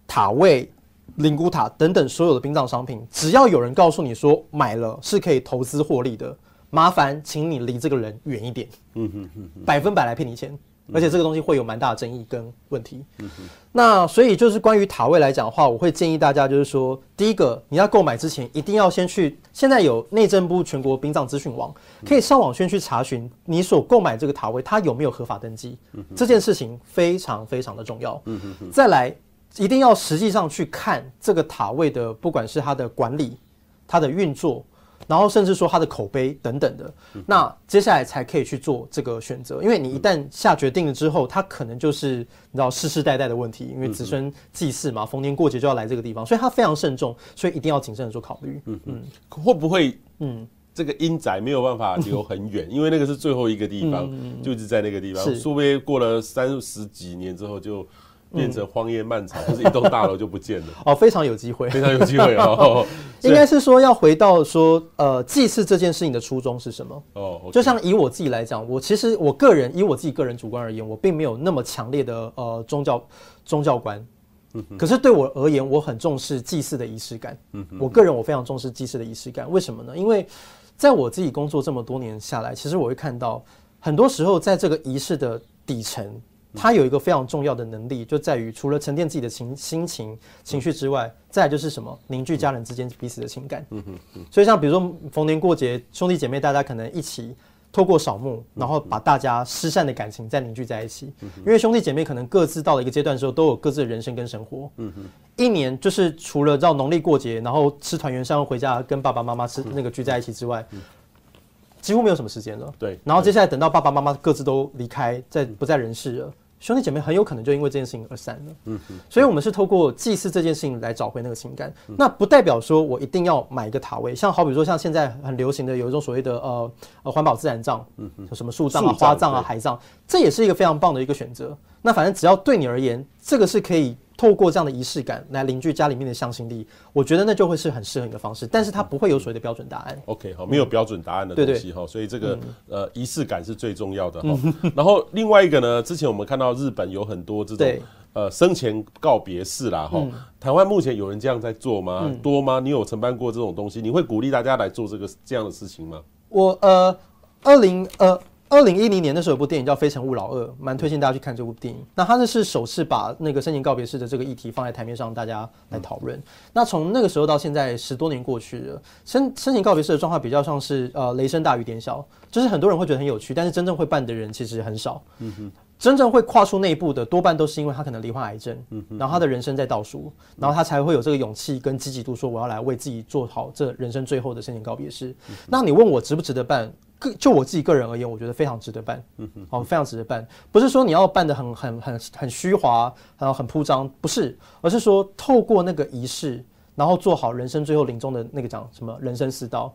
塔位、灵骨塔等等所有的殡葬商品，只要有人告诉你说买了是可以投资获利的，麻烦请你离这个人远一点。嗯哼哼，百分百来骗你钱。而且这个东西会有蛮大的争议跟问题。嗯、那所以就是关于塔位来讲的话，我会建议大家就是说，第一个你要购买之前，一定要先去，现在有内政部全国殡葬资讯网，可以上网先去查询你所购买这个塔位它有没有合法登记。嗯、这件事情非常非常的重要。嗯、哼再来，一定要实际上去看这个塔位的，不管是它的管理、它的运作。然后甚至说他的口碑等等的，那接下来才可以去做这个选择，因为你一旦下决定了之后，他可能就是你知道世世代代的问题，因为子孙祭祀嘛，逢年过节就要来这个地方，所以他非常慎重，所以一定要谨慎的做考虑。嗯嗯，会不会嗯这个阴宅没有办法留很远，因为那个是最后一个地方，嗯、就一直在那个地方。说不定过了三十几年之后，就变成荒野漫草，或、嗯、是一栋大楼就不见了。哦，非常有机会，非常有机会哦。应该是说要回到说，呃，祭祀这件事情的初衷是什么？哦，okay、就像以我自己来讲，我其实我个人以我自己个人主观而言，我并没有那么强烈的呃宗教宗教观。可是对我而言，我很重视祭祀的仪式感。我个人我非常重视祭祀的仪式感。为什么呢？因为在我自己工作这么多年下来，其实我会看到，很多时候在这个仪式的底层，它有一个非常重要的能力，就在于除了沉淀自己的情心情情绪之外，再来就是什么凝聚家人之间彼此的情感。所以像比如说逢年过节，兄弟姐妹大家可能一起。透过扫墓，然后把大家失散的感情再凝聚在一起。因为兄弟姐妹可能各自到了一个阶段的时候，都有各自的人生跟生活。一年就是除了到农历过节，然后吃团圆饭回家跟爸爸妈妈吃那个聚在一起之外，几乎没有什么时间了。对。然后接下来等到爸爸妈妈各自都离开，在不在人世了。兄弟姐妹很有可能就因为这件事情而散了，嗯嗯，所以我们是透过祭祀这件事情来找回那个情感。那不代表说我一定要买一个塔位，像好比说像现在很流行的有一种所谓的呃呃环保自然葬，嗯嗯，什么树葬啊、花葬啊、海葬，这也是一个非常棒的一个选择。那反正只要对你而言，这个是可以。透过这样的仪式感来凝聚家里面的向心力，我觉得那就会是很适合你的方式，但是它不会有所谓的标准答案。OK，好，没有标准答案的东西哈，所以这个呃仪式感是最重要的哈。然后另外一个呢，之前我们看到日本有很多这种呃生前告别式啦哈，台湾目前有人这样在做吗？多吗？你有承办过这种东西？你会鼓励大家来做这个这样的事情吗？我呃，二零呃。二零一零年的时候有部电影叫《非诚勿扰二》，蛮推荐大家去看这部电影。那它这是首次把那个生前告别式的这个议题放在台面上，大家来讨论。那从那个时候到现在十多年过去了，生生前告别式的状况比较像是呃雷声大雨点小，就是很多人会觉得很有趣，但是真正会办的人其实很少。嗯哼，真正会跨出那一步的多半都是因为他可能罹患癌症，然后他的人生在倒数，然后他才会有这个勇气跟积极度说我要来为自己做好这人生最后的生前告别式。那你问我值不值得办？就我自己个人而言，我觉得非常值得办，嗯非常值得办。不是说你要办得很很很很虚华，然后很铺张，不是，而是说透过那个仪式，然后做好人生最后临终的那个讲什么人生四道：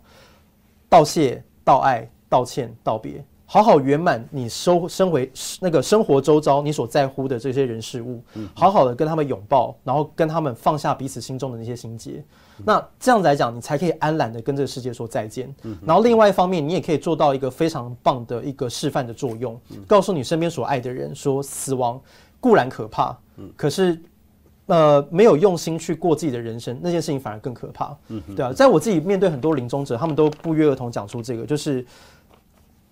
道谢、道爱、道歉、道别。好好圆满你收生回那个生活周遭你所在乎的这些人事物，好好的跟他们拥抱，然后跟他们放下彼此心中的那些心结。那这样子来讲，你才可以安然的跟这个世界说再见。然后另外一方面，你也可以做到一个非常棒的一个示范的作用，告诉你身边所爱的人说，死亡固然可怕，可是呃没有用心去过自己的人生，那件事情反而更可怕。对啊，在我自己面对很多临终者，他们都不约而同讲出这个，就是。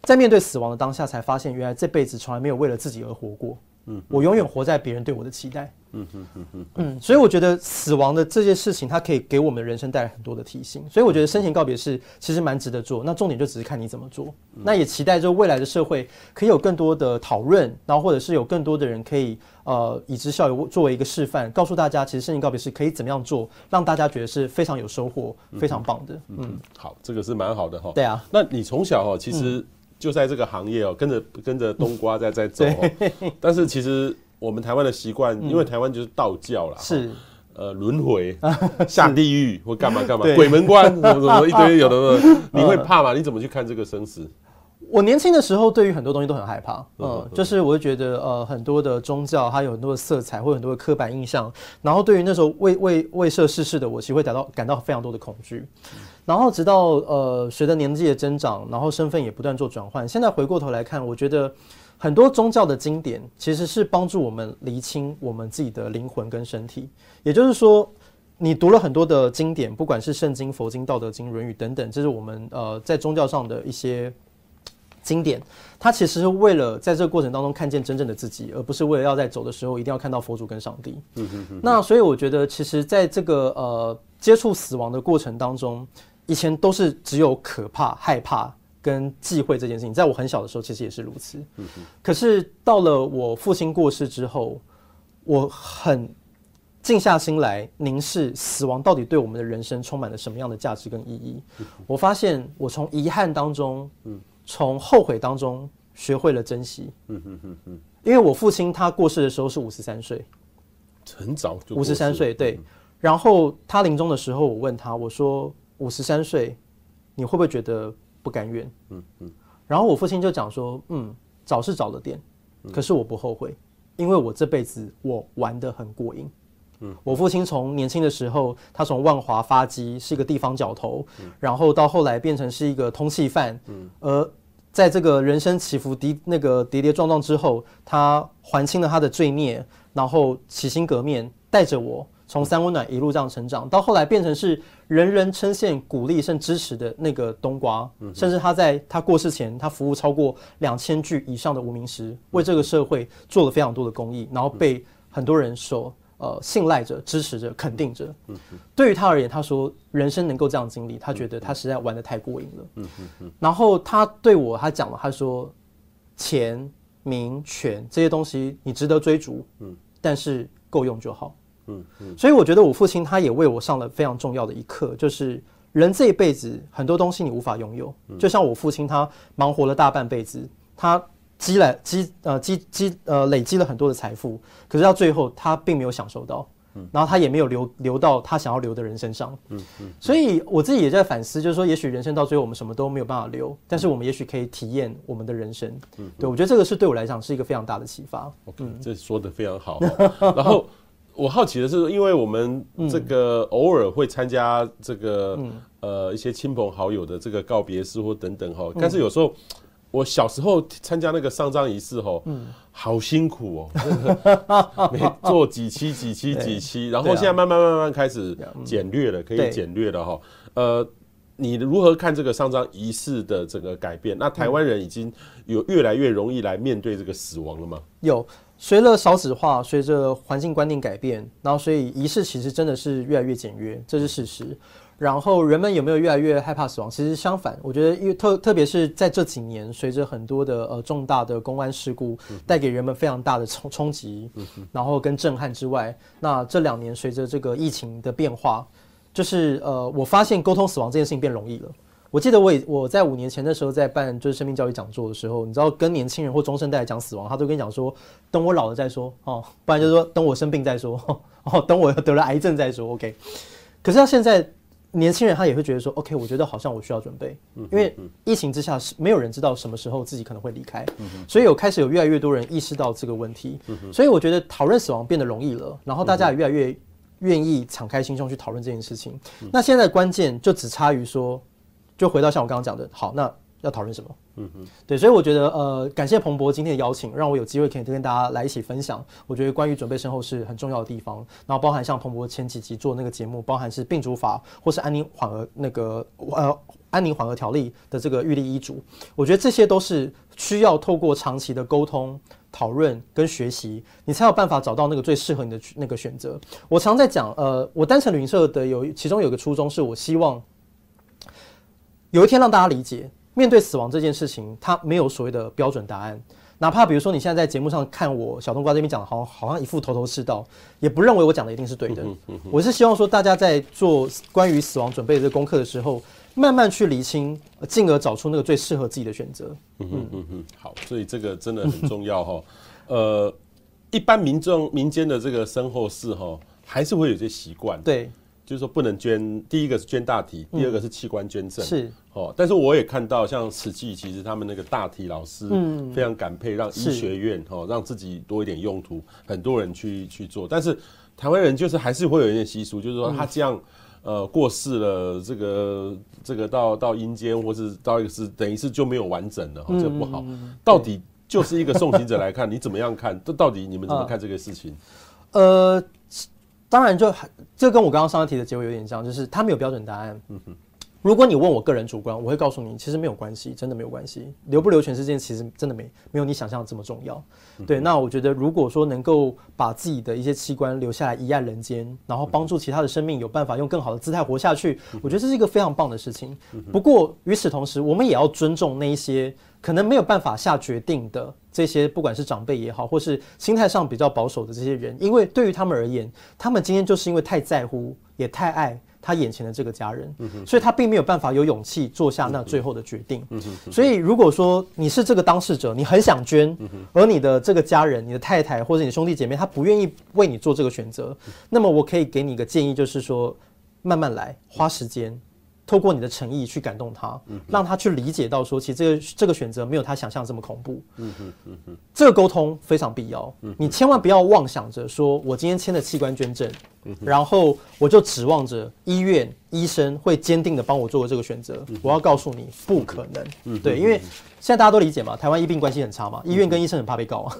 在面对死亡的当下，才发现原来这辈子从来没有为了自己而活过。嗯，我永远活在别人对我的期待。嗯嗯嗯嗯嗯，所以我觉得死亡的这件事情，它可以给我们的人生带来很多的提醒。所以我觉得生前告别是其实蛮值得做。那重点就只是看你怎么做。那也期待就未来的社会可以有更多的讨论，然后或者是有更多的人可以呃以之效尤作为一个示范，告诉大家其实生前告别是可以怎么样做，让大家觉得是非常有收获、非常棒的。嗯，嗯好，这个是蛮好的哈。对啊，那你从小哈其实。就在这个行业哦，跟着跟着冬瓜在在走，但是其实我们台湾的习惯，因为台湾就是道教啦，是。呃轮回下地狱或干嘛干嘛，鬼门关什么什么一堆 有的，你会怕吗？你怎么去看这个生死？我年轻的时候，对于很多东西都很害怕，嗯，就是我会觉得呃很多的宗教它有很多的色彩，或很多的刻板印象，然后对于那时候未未未涉世事的我，其实会感到感到非常多的恐惧。然后直到呃，随着年纪的增长，然后身份也不断做转换。现在回过头来看，我觉得很多宗教的经典其实是帮助我们厘清我们自己的灵魂跟身体。也就是说，你读了很多的经典，不管是圣经、佛经、道德经、论语等等，这是我们呃在宗教上的一些经典。它其实是为了在这个过程当中看见真正的自己，而不是为了要在走的时候一定要看到佛祖跟上帝。嗯哼哼。那所以我觉得，其实在这个呃接触死亡的过程当中。以前都是只有可怕、害怕跟忌讳这件事情，在我很小的时候，其实也是如此。可是到了我父亲过世之后，我很静下心来凝视死亡到底对我们的人生充满了什么样的价值跟意义。我发现我从遗憾当中，从后悔当中学会了珍惜。因为我父亲他过世的时候是五十三岁，很早就五十三岁。对，然后他临终的时候，我问他，我说。五十三岁，你会不会觉得不甘愿？嗯嗯。然后我父亲就讲说，嗯，早是早了点，可是我不后悔，因为我这辈子我玩得很过瘾。嗯，我父亲从年轻的时候，他从万华发迹是一个地方角头，然后到后来变成是一个通缉犯。嗯，而在这个人生起伏跌那个跌跌撞撞之后，他还清了他的罪孽，然后洗心革面，带着我。从三温暖一路这样成长，到后来变成是人人称羡、鼓励甚至支持的那个冬瓜，甚至他在他过世前，他服务超过两千具以上的无名尸，为这个社会做了非常多的公益，然后被很多人所呃信赖着、支持着、肯定着。对于他而言，他说人生能够这样经历，他觉得他实在玩的太过瘾了。然后他对我他讲了，他说钱、名、权这些东西你值得追逐，但是够用就好。嗯嗯，所以我觉得我父亲他也为我上了非常重要的一课，就是人这一辈子很多东西你无法拥有，就像我父亲他忙活了大半辈子，他积累积呃积积呃累积了很多的财富，可是到最后他并没有享受到，然后他也没有留留到他想要留的人身上，嗯嗯，所以我自己也在反思，就是说也许人生到最后我们什么都没有办法留，但是我们也许可以体验我们的人生，嗯，对，我觉得这个是对我来讲是一个非常大的启发，嗯，这说的非常好，然后。我好奇的是，因为我们这个偶尔会参加这个呃一些亲朋好友的这个告别式或等等哈，但是有时候我小时候参加那个丧葬仪式哈，好辛苦哦，每做几期几期几期，然后现在慢慢慢慢开始简略了，可以简略了哈。呃，你如何看这个丧葬仪式的整个改变？那台湾人已经有越来越容易来面对这个死亡了吗？有。随着少子化，随着环境观念改变，然后所以仪式其实真的是越来越简约，这是事实。然后人们有没有越来越害怕死亡？其实相反，我觉得因为特特别是在这几年，随着很多的呃重大的公安事故带给人们非常大的冲冲击，然后跟震撼之外，那这两年随着这个疫情的变化，就是呃我发现沟通死亡这件事情变容易了。我记得我也我在五年前的时候在办就是生命教育讲座的时候，你知道跟年轻人或中生代讲死亡，他都跟你讲说，等我老了再说哦，不然就是说等我生病再说哦，等我得了癌症再说。OK，可是他现在年轻人他也会觉得说，OK，我觉得好像我需要准备，因为疫情之下是没有人知道什么时候自己可能会离开，所以有开始有越来越多人意识到这个问题，所以我觉得讨论死亡变得容易了，然后大家也越来越愿意敞开心胸去讨论这件事情。那现在的关键就只差于说。就回到像我刚刚讲的，好，那要讨论什么？嗯嗯，对，所以我觉得，呃，感谢彭博今天的邀请，让我有机会可以跟大家来一起分享。我觉得关于准备身后事很重要的地方，然后包含像彭博前几集做那个节目，包含是病主法或是安宁缓和那个呃安宁缓和条例的这个预立医嘱，我觉得这些都是需要透过长期的沟通、讨论跟学习，你才有办法找到那个最适合你的那个选择。我常在讲，呃，我单程旅行社的有其中有个初衷是我希望。有一天让大家理解，面对死亡这件事情，它没有所谓的标准答案。哪怕比如说你现在在节目上看我小冬瓜这边讲的，好像好像一副头头是道，也不认为我讲的一定是对的。我是希望说，大家在做关于死亡准备的这个功课的时候，慢慢去厘清，进而找出那个最适合自己的选择。嗯嗯嗯嗯，好，所以这个真的很重要哈。呃，一般民众民间的这个身后事哈，还是会有些习惯。对。就是说不能捐，第一个是捐大体，第二个是器官捐赠。是哦，但是我也看到像慈济，其实他们那个大体老师嗯非常感佩，让医学院哦让自己多一点用途，很多人去去做。但是台湾人就是还是会有一点习俗，就是说他这样呃过世了，这个这个到到阴间或是到一个是等于是就没有完整了，哦，这不好。到底就是一个送行者来看，你怎么样看？这到底你们怎么看这个事情？呃。当然就，就这跟我刚刚上一题的结尾有点像，就是它没有标准答案。嗯哼，如果你问我个人主观，我会告诉你，其实没有关系，真的没有关系。留不留全世界，其实真的没没有你想象的这么重要。对，那我觉得，如果说能够把自己的一些器官留下来遗爱人间，然后帮助其他的生命有办法用更好的姿态活下去，我觉得这是一个非常棒的事情。不过与此同时，我们也要尊重那一些可能没有办法下决定的。这些不管是长辈也好，或是心态上比较保守的这些人，因为对于他们而言，他们今天就是因为太在乎，也太爱他眼前的这个家人，所以他并没有办法有勇气做下那最后的决定。所以如果说你是这个当事者，你很想捐，而你的这个家人、你的太太或者你兄弟姐妹他不愿意为你做这个选择，那么我可以给你一个建议，就是说慢慢来，花时间。透过你的诚意去感动他，让他去理解到说，其实这个这个选择没有他想象这么恐怖。嗯哼嗯哼，这个沟通非常必要。嗯你千万不要妄想着说，我今天签了器官捐赠，然后我就指望着医院医生会坚定的帮我做个这个选择。我要告诉你，不可能。嗯对，因为现在大家都理解嘛，台湾医病关系很差嘛，医院跟医生很怕被告啊。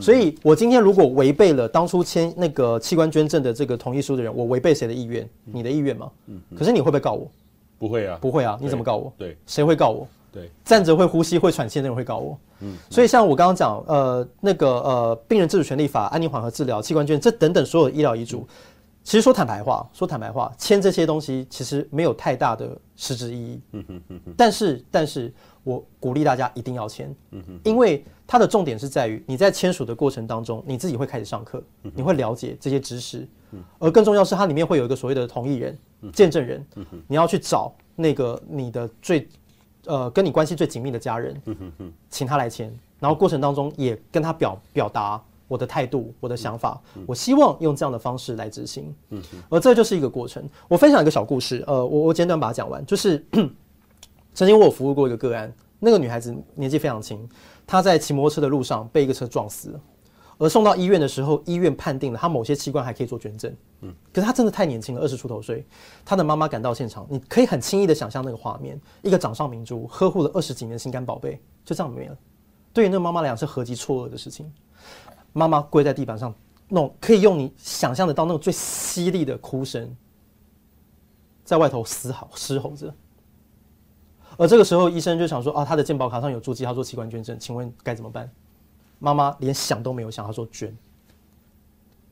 所以我今天如果违背了当初签那个器官捐赠的这个同意书的人，我违背谁的意愿？你的意愿吗？嗯可是你会不会告我？不会啊，不会啊，你怎么告我？对，谁会告我？对，站着会呼吸会喘气的人会告我。嗯，所以像我刚刚讲，呃，那个呃，病人自主权利法、安宁缓和治疗、器官捐这等等所有医疗遗嘱，其实说坦白话，说坦白话，签这些东西其实没有太大的实质意义。嗯哼哼哼。但是，但是我鼓励大家一定要签。嗯哼。因为它的重点是在于你在签署的过程当中，你自己会开始上课，你会了解这些知识。嗯。而更重要是，它里面会有一个所谓的同意人。见证人，你要去找那个你的最，呃，跟你关系最紧密的家人，请他来签，然后过程当中也跟他表表达我的态度、我的想法，我希望用这样的方式来执行，而这就是一个过程。我分享一个小故事，呃，我我简短把它讲完，就是 曾经我有服务过一个个案，那个女孩子年纪非常轻，她在骑摩托车的路上被一个车撞死了。而送到医院的时候，医院判定了他某些器官还可以做捐赠。嗯，可是他真的太年轻了，二十出头岁。他的妈妈赶到现场，你可以很轻易的想象那个画面：一个掌上明珠，呵护了二十几年的心肝宝贝，就这样没了。对于那个妈妈来讲，是何其错愕的事情。妈妈跪在地板上，那种可以用你想象得到那种最犀利的哭声，在外头嘶吼嘶吼着。而这个时候，医生就想说：啊，他的健保卡上有注记，他做器官捐赠，请问该怎么办？妈妈连想都没有想，她说捐。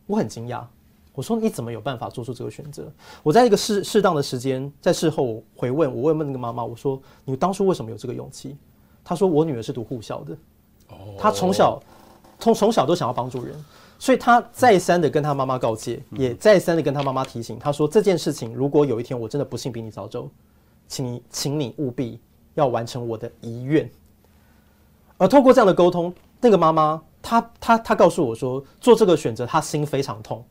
我很惊讶，我说你怎么有办法做出这个选择？我在一个适适当的时间，在事后回问，我问问那个妈妈，我说你当初为什么有这个勇气？她说我女儿是读护校的，她从小从从小都想要帮助人，所以她再三的跟她妈妈告诫，也再三的跟她妈妈提醒，她说这件事情如果有一天我真的不幸比你早走，请你请你务必要完成我的遗愿。而透过这样的沟通。那个妈妈，她她她告诉我说，做这个选择，她心非常痛，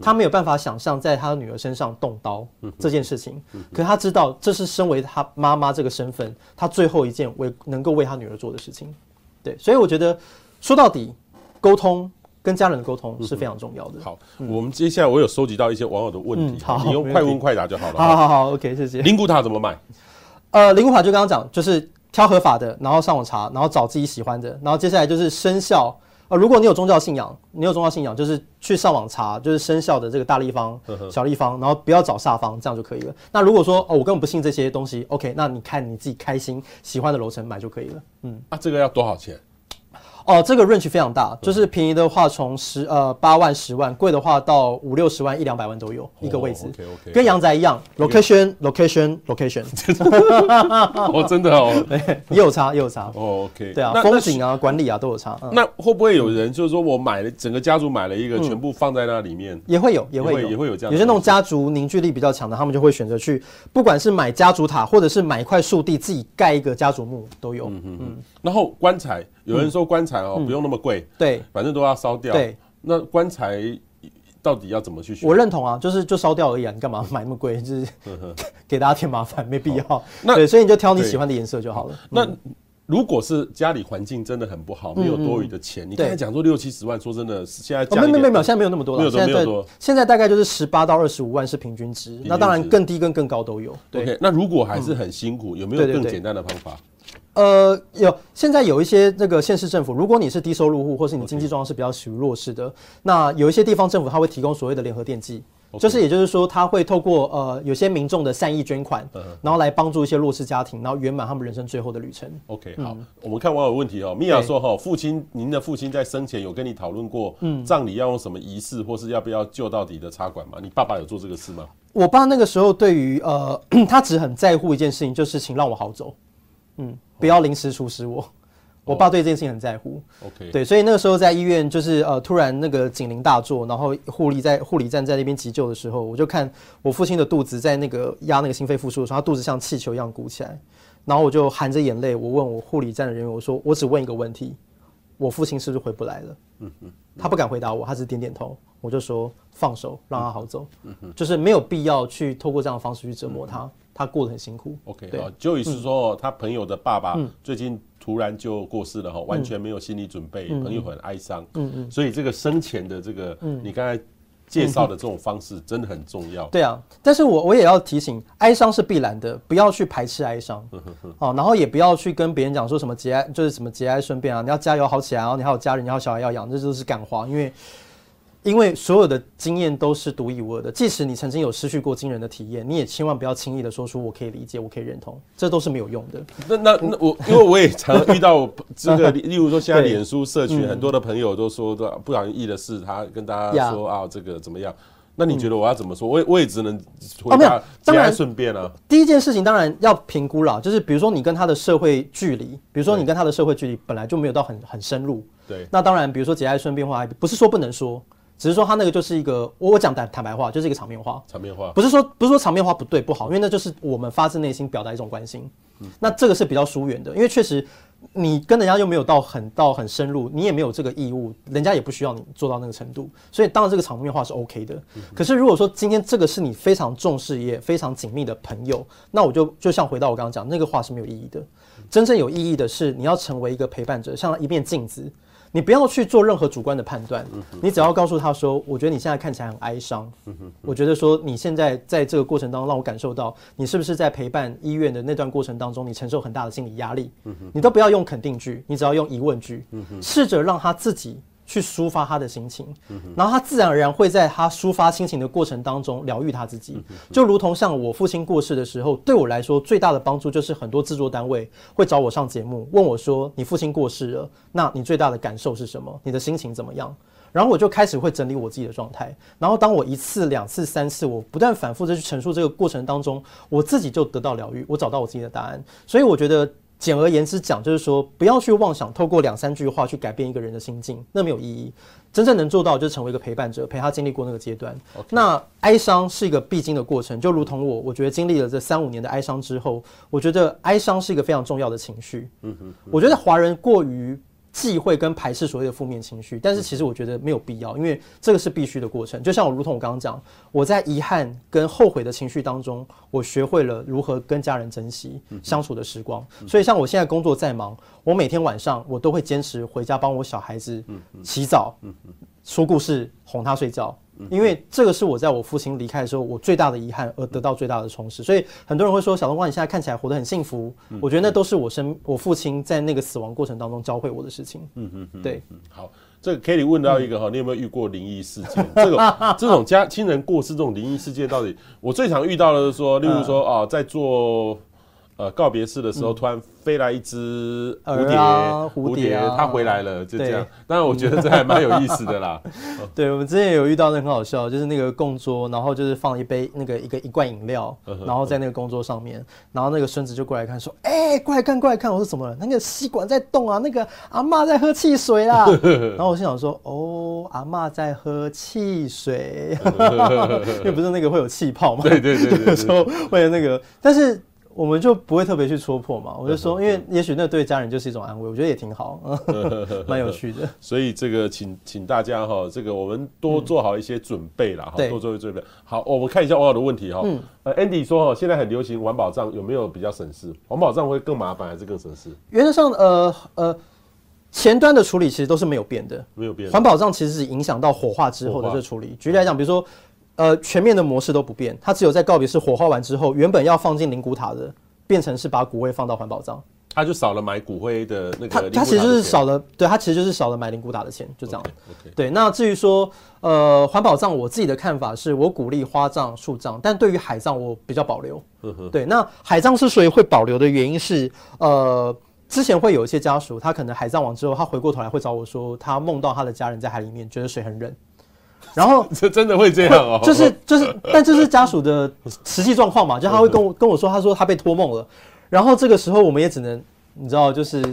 她没有办法想象在她的女儿身上动刀这件事情。可是她知道，这是身为她妈妈这个身份，她最后一件为能够为她女儿做的事情。对，所以我觉得说到底，沟通跟家人的沟通是非常重要的。好，我们接下来我有收集到一些网友的问题，好，你用快问快答就好了。好好好，OK，谢谢。灵骨塔怎么买？呃，灵骨塔就刚刚讲，就是。挑合法的，然后上网查，然后找自己喜欢的，然后接下来就是生效。呃，如果你有宗教信仰，你有宗教信仰，就是去上网查，就是生效的这个大立方、小立方，然后不要找下方，这样就可以了。那如果说哦，我根本不信这些东西，OK，那你看你自己开心喜欢的楼层买就可以了。嗯，那、啊、这个要多少钱？哦，这个 range 非常大，就是便宜的话从十呃八万十万，贵的话到五六十万一两百万都有一个位置。OK OK，跟阳宅一样，location location location。哦，真的哦，也有差也有差。哦，OK，对啊，风景啊管理啊都有差。那会不会有人就是说我买了整个家族买了一个全部放在那里面？也会有也会也会有这样。有些那种家族凝聚力比较强的，他们就会选择去，不管是买家族塔，或者是买一块树地自己盖一个家族墓都有。嗯嗯。然后棺材。有人说棺材哦不用那么贵，对，反正都要烧掉。对，那棺材到底要怎么去选？我认同啊，就是就烧掉而已啊，你干嘛买那么贵？就是给大家添麻烦，没必要。那对，所以你就挑你喜欢的颜色就好了。那如果是家里环境真的很不好，没有多余的钱，你刚才讲说六七十万，说真的，现在没有没有没有，现在没有那么多了，现在现在大概就是十八到二十五万是平均值，那当然更低跟更高都有。OK，那如果还是很辛苦，有没有更简单的方法？呃，有现在有一些那个县市政府，如果你是低收入户，或是你经济状况是比较属于弱势的，那有一些地方政府他会提供所谓的联合电祭，就是也就是说他会透过呃有些民众的善意捐款，然后来帮助一些弱势家庭，然后圆满他们人生最后的旅程。OK，好，我们看网友问题哦，米娅说哈，父亲，您的父亲在生前有跟你讨论过，嗯，葬礼要用什么仪式，或是要不要救到底的插管吗？你爸爸有做这个事吗？我爸那个时候对于呃，他只很在乎一件事情，就是请让我好走。嗯，不要临时处死我。我爸对这件事情很在乎。OK，对，所以那个时候在医院，就是呃，突然那个警铃大作，然后护理在护理站在那边急救的时候，我就看我父亲的肚子在那个压那个心肺复苏的时候，他肚子像气球一样鼓起来，然后我就含着眼泪，我问我护理站的人员，我说我只问一个问题，我父亲是不是回不来了？嗯嗯，他不敢回答我，他只是点点头。我就说放手，让他好走。就是没有必要去透过这样的方式去折磨他，他过得很辛苦。OK，好，就意思说他朋友的爸爸最近突然就过世了哈，完全没有心理准备，朋友很哀伤。嗯嗯，所以这个生前的这个，你刚才。介绍的这种方式真的很重要。对啊，但是我我也要提醒，哀伤是必然的，不要去排斥哀伤。哦，然后也不要去跟别人讲说什么节哀，就是什么节哀顺变啊，你要加油好起来，然后你还有家人，你还有小孩要养，这就是感化，因为。因为所有的经验都是独一无二的，即使你曾经有失去过惊人的体验，你也千万不要轻易的说出“我可以理解，我可以认同”，这都是没有用的。那那那我，因为我也常遇到这个，例如说现在脸书社群很多的朋友都说，不小心意的事他跟大家说啊，这个怎么样？那你觉得我要怎么说？我也我也只能回答，节哀顺变啊。第一件事情当然要评估了，就是比如说你跟他的社会距离，比如说你跟他的社会距离本来就没有到很很深入。对。那当然，比如说节哀顺变话，不是说不能说。只是说他那个就是一个，我我讲坦坦白话，就是一个场面话。场面话不是说不是说场面话不对不好，因为那就是我们发自内心表达一种关心。嗯，那这个是比较疏远的，因为确实你跟人家又没有到很到很深入，你也没有这个义务，人家也不需要你做到那个程度，所以当然这个场面话是 OK 的。可是如果说今天这个是你非常重视也非常紧密的朋友，那我就就像回到我刚刚讲那个话是没有意义的。真正有意义的是你要成为一个陪伴者，像一面镜子。你不要去做任何主观的判断，你只要告诉他说：“我觉得你现在看起来很哀伤，我觉得说你现在在这个过程当中让我感受到你是不是在陪伴医院的那段过程当中，你承受很大的心理压力。”你都不要用肯定句，你只要用疑问句，试着让他自己。去抒发他的心情，然后他自然而然会在他抒发心情的过程当中疗愈他自己，就如同像我父亲过世的时候，对我来说最大的帮助就是很多制作单位会找我上节目，问我说：“你父亲过世了，那你最大的感受是什么？你的心情怎么样？”然后我就开始会整理我自己的状态，然后当我一次、两次、三次，我不断反复的去陈述这个过程当中，我自己就得到疗愈，我找到我自己的答案，所以我觉得。简而言之讲，就是说不要去妄想透过两三句话去改变一个人的心境，那没有意义。真正能做到就是成为一个陪伴者，陪他经历过那个阶段。那哀伤是一个必经的过程，就如同我，我觉得经历了这三五年的哀伤之后，我觉得哀伤是一个非常重要的情绪。嗯哼，我觉得华人过于。忌讳跟排斥所谓的负面情绪，但是其实我觉得没有必要，因为这个是必须的过程。就像我，如同我刚刚讲，我在遗憾跟后悔的情绪当中，我学会了如何跟家人珍惜相处的时光。所以，像我现在工作再忙，我每天晚上我都会坚持回家帮我小孩子洗澡、说故事、哄他睡觉。因为这个是我在我父亲离开的时候，我最大的遗憾而得到最大的充实，所以很多人会说，小冬瓜你现在看起来活得很幸福，我觉得那都是我生我父亲在那个死亡过程当中教会我的事情。嗯嗯嗯，对。好，这个 Kelly 问到一个哈，你有没有遇过灵异事件？这个 这种家亲人过世这种灵异事件，到底我最常遇到的是说，例如说啊，在做。呃，告别式的时候，突然飞来一只蝴蝶，蝴蝶，它回来了，就这样。当然，我觉得这还蛮有意思的啦。对，我们之前有遇到那很好笑，就是那个供桌，然后就是放一杯那个一个一罐饮料，然后在那个供桌上面，然后那个孙子就过来看，说：“哎，过来看，过来看，我说怎么了？那个吸管在动啊，那个阿嬷在喝汽水啦。”然后我心想说：“哦，阿嬷在喝汽水，因为不是那个会有气泡嘛？对对对对，有时候会有那个，但是。”我们就不会特别去戳破嘛，我就说，因为也许那对家人就是一种安慰，我觉得也挺好，蛮有趣的。所以这个请请大家哈，这个我们多做好一些准备啦，哈、嗯，多做一些准备。好，我们看一下网友的问题哈。嗯。呃，Andy 说哈，现在很流行环保葬，有没有比较省事？环保葬会更麻烦还是更省事？原则上，呃呃，前端的处理其实都是没有变的，没有变。环保葬其实是影响到火化之后的这个处理。举例来讲，比如说。呃，全面的模式都不变，它只有在告别式火化完之后，原本要放进灵骨塔的，变成是把骨灰放到环保葬，他就少了买骨灰的那个。他他其实就是少了，对，他其实就是少了买灵骨塔的钱，就这样。Okay, okay. 对，那至于说呃环保葬，我自己的看法是我鼓励花葬、树葬，但对于海葬我比较保留。呵呵对，那海葬之所以会保留的原因是，呃，之前会有一些家属，他可能海葬完之后，他回过头来会找我说，他梦到他的家人在海里面，觉得水很冷。然后 这真的会这样哦，就是就是，但这是家属的实际状况嘛，就他会跟我跟我说，他说他被托梦了，然后这个时候我们也只能你知道，就是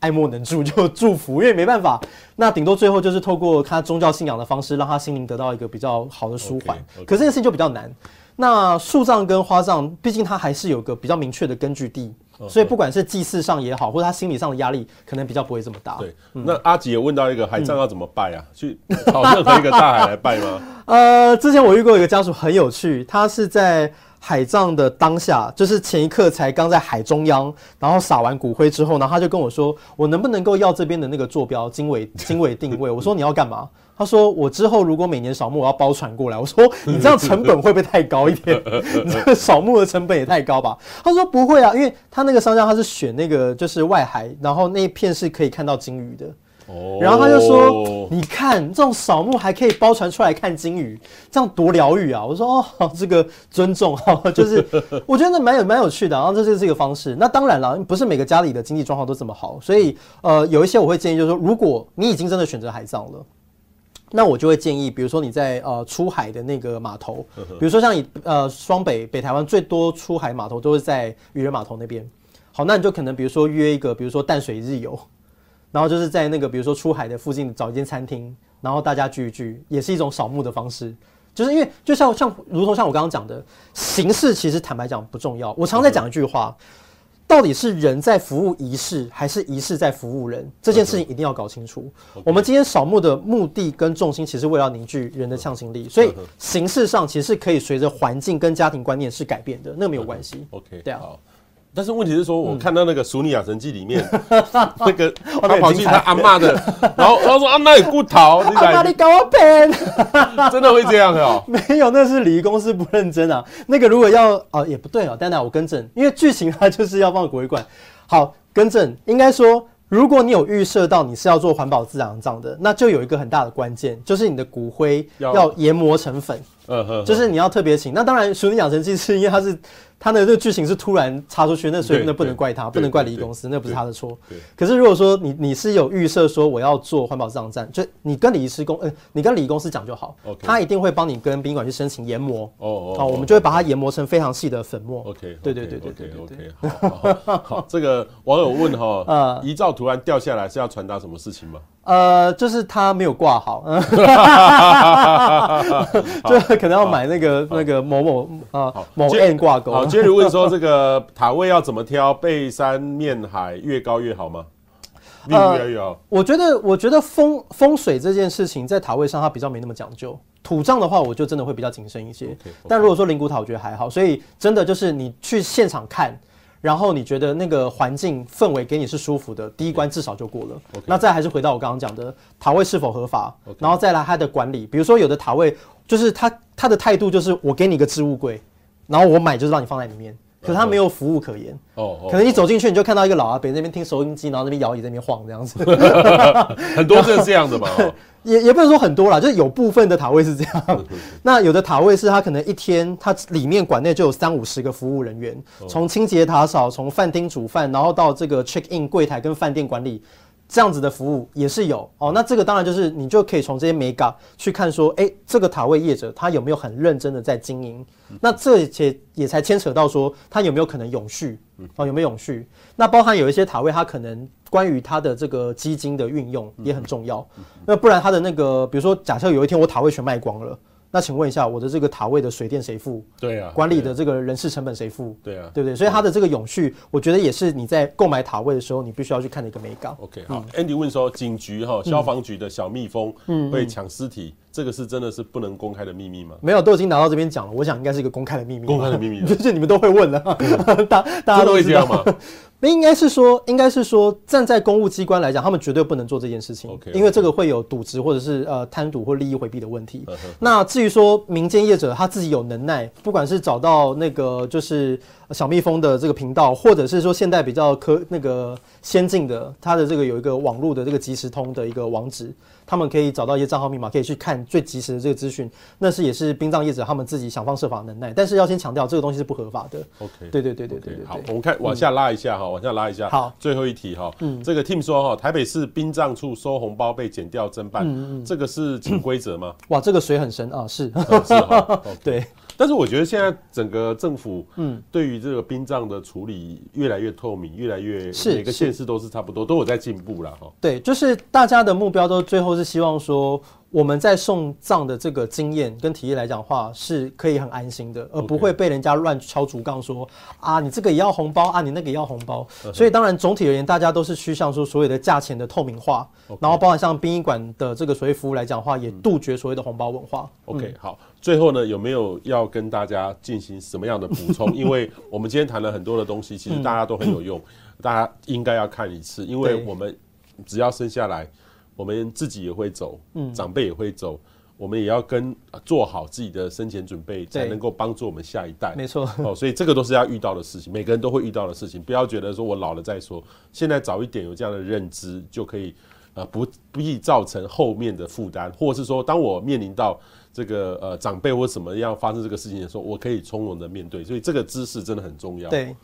爱莫能助，就祝福，因为没办法，那顶多最后就是透过他宗教信仰的方式，让他心灵得到一个比较好的舒缓。Okay, okay. 可是这件事情就比较难。那树葬跟花葬，毕竟它还是有个比较明确的根据地。所以不管是祭祀上也好，或者他心理上的压力，可能比较不会这么大。对，那阿吉也问到一个海葬要怎么拜啊？去找任何一个大海来拜吗？呃，之前我遇过一个家属很有趣，他是在。海葬的当下，就是前一刻才刚在海中央，然后撒完骨灰之后，然后他就跟我说：“我能不能够要这边的那个坐标经纬经纬定位？”我说：“你要干嘛？”他说：“我之后如果每年扫墓，我要包船过来。”我说：“你这样成本会不会太高一点？你这个扫墓的成本也太高吧？”他说：“不会啊，因为他那个商家他是选那个就是外海，然后那一片是可以看到鲸鱼的。”然后他就说：“你看这种扫墓还可以包船出来看鲸鱼，这样多疗愈啊！”我说：“哦，这个尊重哈，就是我觉得那蛮有蛮有趣的。然后这就是一个方式。那当然了，不是每个家里的经济状况都这么好，所以呃，有一些我会建议，就是说，如果你已经真的选择海葬了，那我就会建议，比如说你在呃出海的那个码头，比如说像你呃双北北台湾最多出海码头都是在渔人码头那边。好，那你就可能比如说约一个，比如说淡水日游。”然后就是在那个，比如说出海的附近找一间餐厅，然后大家聚一聚，也是一种扫墓的方式。就是因为就像像如同像我刚刚讲的形式，其实坦白讲不重要。我常在讲一句话，到底是人在服务仪式，还是仪式在服务人？这件事情一定要搞清楚。我们今天扫墓的目的跟重心，其实为了凝聚人的向心力，所以形式上其实是可以随着环境跟家庭观念是改变的，那没有关系。OK，对啊。但是问题是说，我看到那个《俗女养成记》里面，那个他跑去他阿嬷的，然后他说阿嬷有骨头，阿嬷你搞我骗，真的会这样哦？没有，那是礼仪公司不认真啊。那个如果要哦，也不对哦。丹丹，我更正，因为剧情它就是要放骨灰罐。好，更正，应该说，如果你有预设到你是要做环保自然葬的，那就有一个很大的关键，就是你的骨灰要研磨成粉。嗯哼，就是你要特别请。那当然，《熟女养成记》是因为它是。它的这个剧情是突然插出去，那所以那不能怪他，不能怪礼仪公司，那不是他的错。可是如果说你你是有预设说我要做环保葬站，就你跟礼仪师公，呃，你跟礼仪公司讲就好，他一定会帮你跟宾馆去申请研磨。哦哦，我们就会把它研磨成非常细的粉末。OK，对对对对对 OK，好，好，这个网友问哈，呃，遗照突然掉下来是要传达什么事情吗？呃，就是他没有挂好，就可能要买那个那个某某啊某 N 挂钩。好接着问说，这个塔位要怎么挑？背山面海，越高越好吗？越高越好。我觉得，我觉得风风水这件事情在塔位上它比较没那么讲究。土葬的话，我就真的会比较谨慎一些。但如果说灵骨塔，我觉得还好。所以真的就是你去现场看。然后你觉得那个环境氛围给你是舒服的，第一关至少就过了。Okay. 那再还是回到我刚刚讲的塔位是否合法，Okay. 然后再来它的管理。比如说有的塔位就是他他的态度就是我给你个置物柜，然后我买就是让你放在里面，可是他没有服务可言。哦，可能你走进去你就看到一个老阿伯那边听收音机，然后那边摇椅在那边晃这样子。很多是这样的嘛。也也不能说很多啦，就是有部分的塔位是这样。那有的塔位是它可能一天，它里面馆内就有三五十个服务人员，从清洁打扫，从饭厅煮饭，然后到这个 check in 柜台跟饭店管理，这样子的服务也是有哦。那这个当然就是你就可以从这些美感去看说，哎，这个塔位业者他有没有很认真的在经营？那这些也才牵扯到说他有没有可能永续哦？有没有永续？那包含有一些塔位他可能。关于它的这个基金的运用也很重要，那不然它的那个，比如说假设有一天我塔位全卖光了，那请问一下我的这个塔位的水电谁付？对啊，管理的这个人事成本谁付？对啊，对不对？所以它的这个永续，我觉得也是你在购买塔位的时候，你必须要去看的一个美稿。OK，好，Andy 问说，警局哈消防局的小蜜蜂会抢尸体，这个是真的是不能公开的秘密吗？没有，都已经拿到这边讲了，我想应该是一个公开的秘密。公开的秘密，就是你们都会问的，大大家都会这样吗？应该是说，应该是说，站在公务机关来讲，他们绝对不能做这件事情，okay, okay. 因为这个会有渎职或者是呃贪渎或利益回避的问题。那至于说民间业者他自己有能耐，不管是找到那个就是小蜜蜂的这个频道，或者是说现代比较科那个先进的，它的这个有一个网络的这个即时通的一个网址。他们可以找到一些账号密码，可以去看最及时的这个资讯。那是也是殡葬业者他们自己想方设法的能耐，但是要先强调这个东西是不合法的。OK，对对对对对，对。好，我们看往下拉一下哈，往下拉一下。好，最后一题哈。嗯。这个 Tim 说哈，台北市殡葬处收红包被剪掉侦办，嗯嗯，这个是潜规则吗？哇，这个水很深啊，是。是哈。对。但是我觉得现在整个政府，嗯，对于这个殡葬的处理越来越透明，越来越是每个县市都是差不多，都有在进步了哈。对，就是大家的目标都最后是希望说，我们在送葬的这个经验跟体验来讲的话，是可以很安心的，而不会被人家乱敲竹杠说啊，你这个也要红包啊，你那个也要红包。所以当然总体而言，大家都是趋向说所有的价钱的透明化，然后包含像殡仪馆的这个所谓服务来讲的话，也杜绝所谓的红包文化。OK，好，最后呢，有没有要跟大家进行什么样的补充？因为我们今天谈了很多的东西，其实大家都很有用，大家应该要看一次，因为我们只要生下来。我们自己也会走，嗯，长辈也会走，我们也要跟做好自己的生前准备，才能够帮助我们下一代。没错，哦，所以这个都是要遇到的事情，每个人都会遇到的事情。不要觉得说我老了再说，现在早一点有这样的认知，就可以呃不不易造成后面的负担，或者是说，当我面临到这个呃长辈或什么要发生这个事情的时候，我可以从容的面对。所以这个知识真的很重要。对。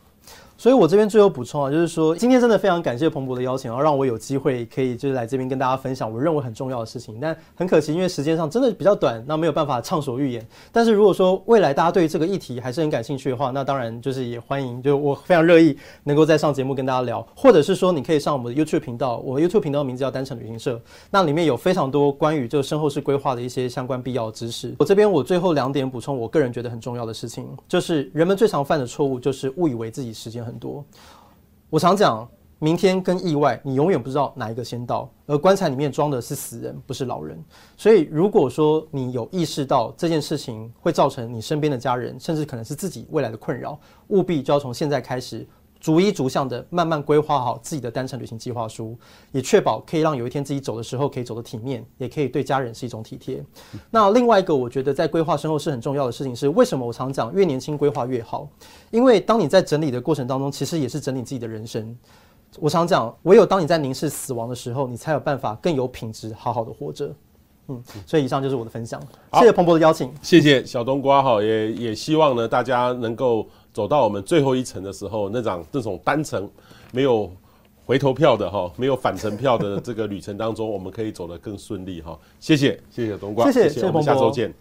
所以，我这边最后补充啊，就是说，今天真的非常感谢彭博的邀请，然后让我有机会可以就是来这边跟大家分享我认为很重要的事情。但很可惜，因为时间上真的比较短，那没有办法畅所欲言。但是如果说未来大家对这个议题还是很感兴趣的话，那当然就是也欢迎，就我非常乐意能够再上节目跟大家聊，或者是说你可以上我们的 YouTube 频道，我 YouTube 频道名字叫单程旅行社，那里面有非常多关于这个身后事规划的一些相关必要知识。我这边我最后两点补充，我个人觉得很重要的事情，就是人们最常犯的错误就是误以为自己时间很多。我常讲，明天跟意外，你永远不知道哪一个先到，而棺材里面装的是死人，不是老人。所以，如果说你有意识到这件事情会造成你身边的家人，甚至可能是自己未来的困扰，务必就要从现在开始。逐一逐项的慢慢规划好自己的单程旅行计划书，也确保可以让有一天自己走的时候可以走得体面，也可以对家人是一种体贴。那另外一个我觉得在规划身后是很重要的事情是，为什么我常讲越年轻规划越好？因为当你在整理的过程当中，其实也是整理自己的人生。我常讲，唯有当你在凝视死亡的时候，你才有办法更有品质好好的活着。嗯，所以以上就是我的分享。谢谢彭博的邀请，谢谢小冬瓜哈，也也希望呢大家能够。走到我们最后一程的时候，那种这种单程没有回头票的哈，没有返程票的这个旅程当中，我们可以走得更顺利哈。谢谢，谢谢冬瓜，谢谢，谢谢，我们下周见。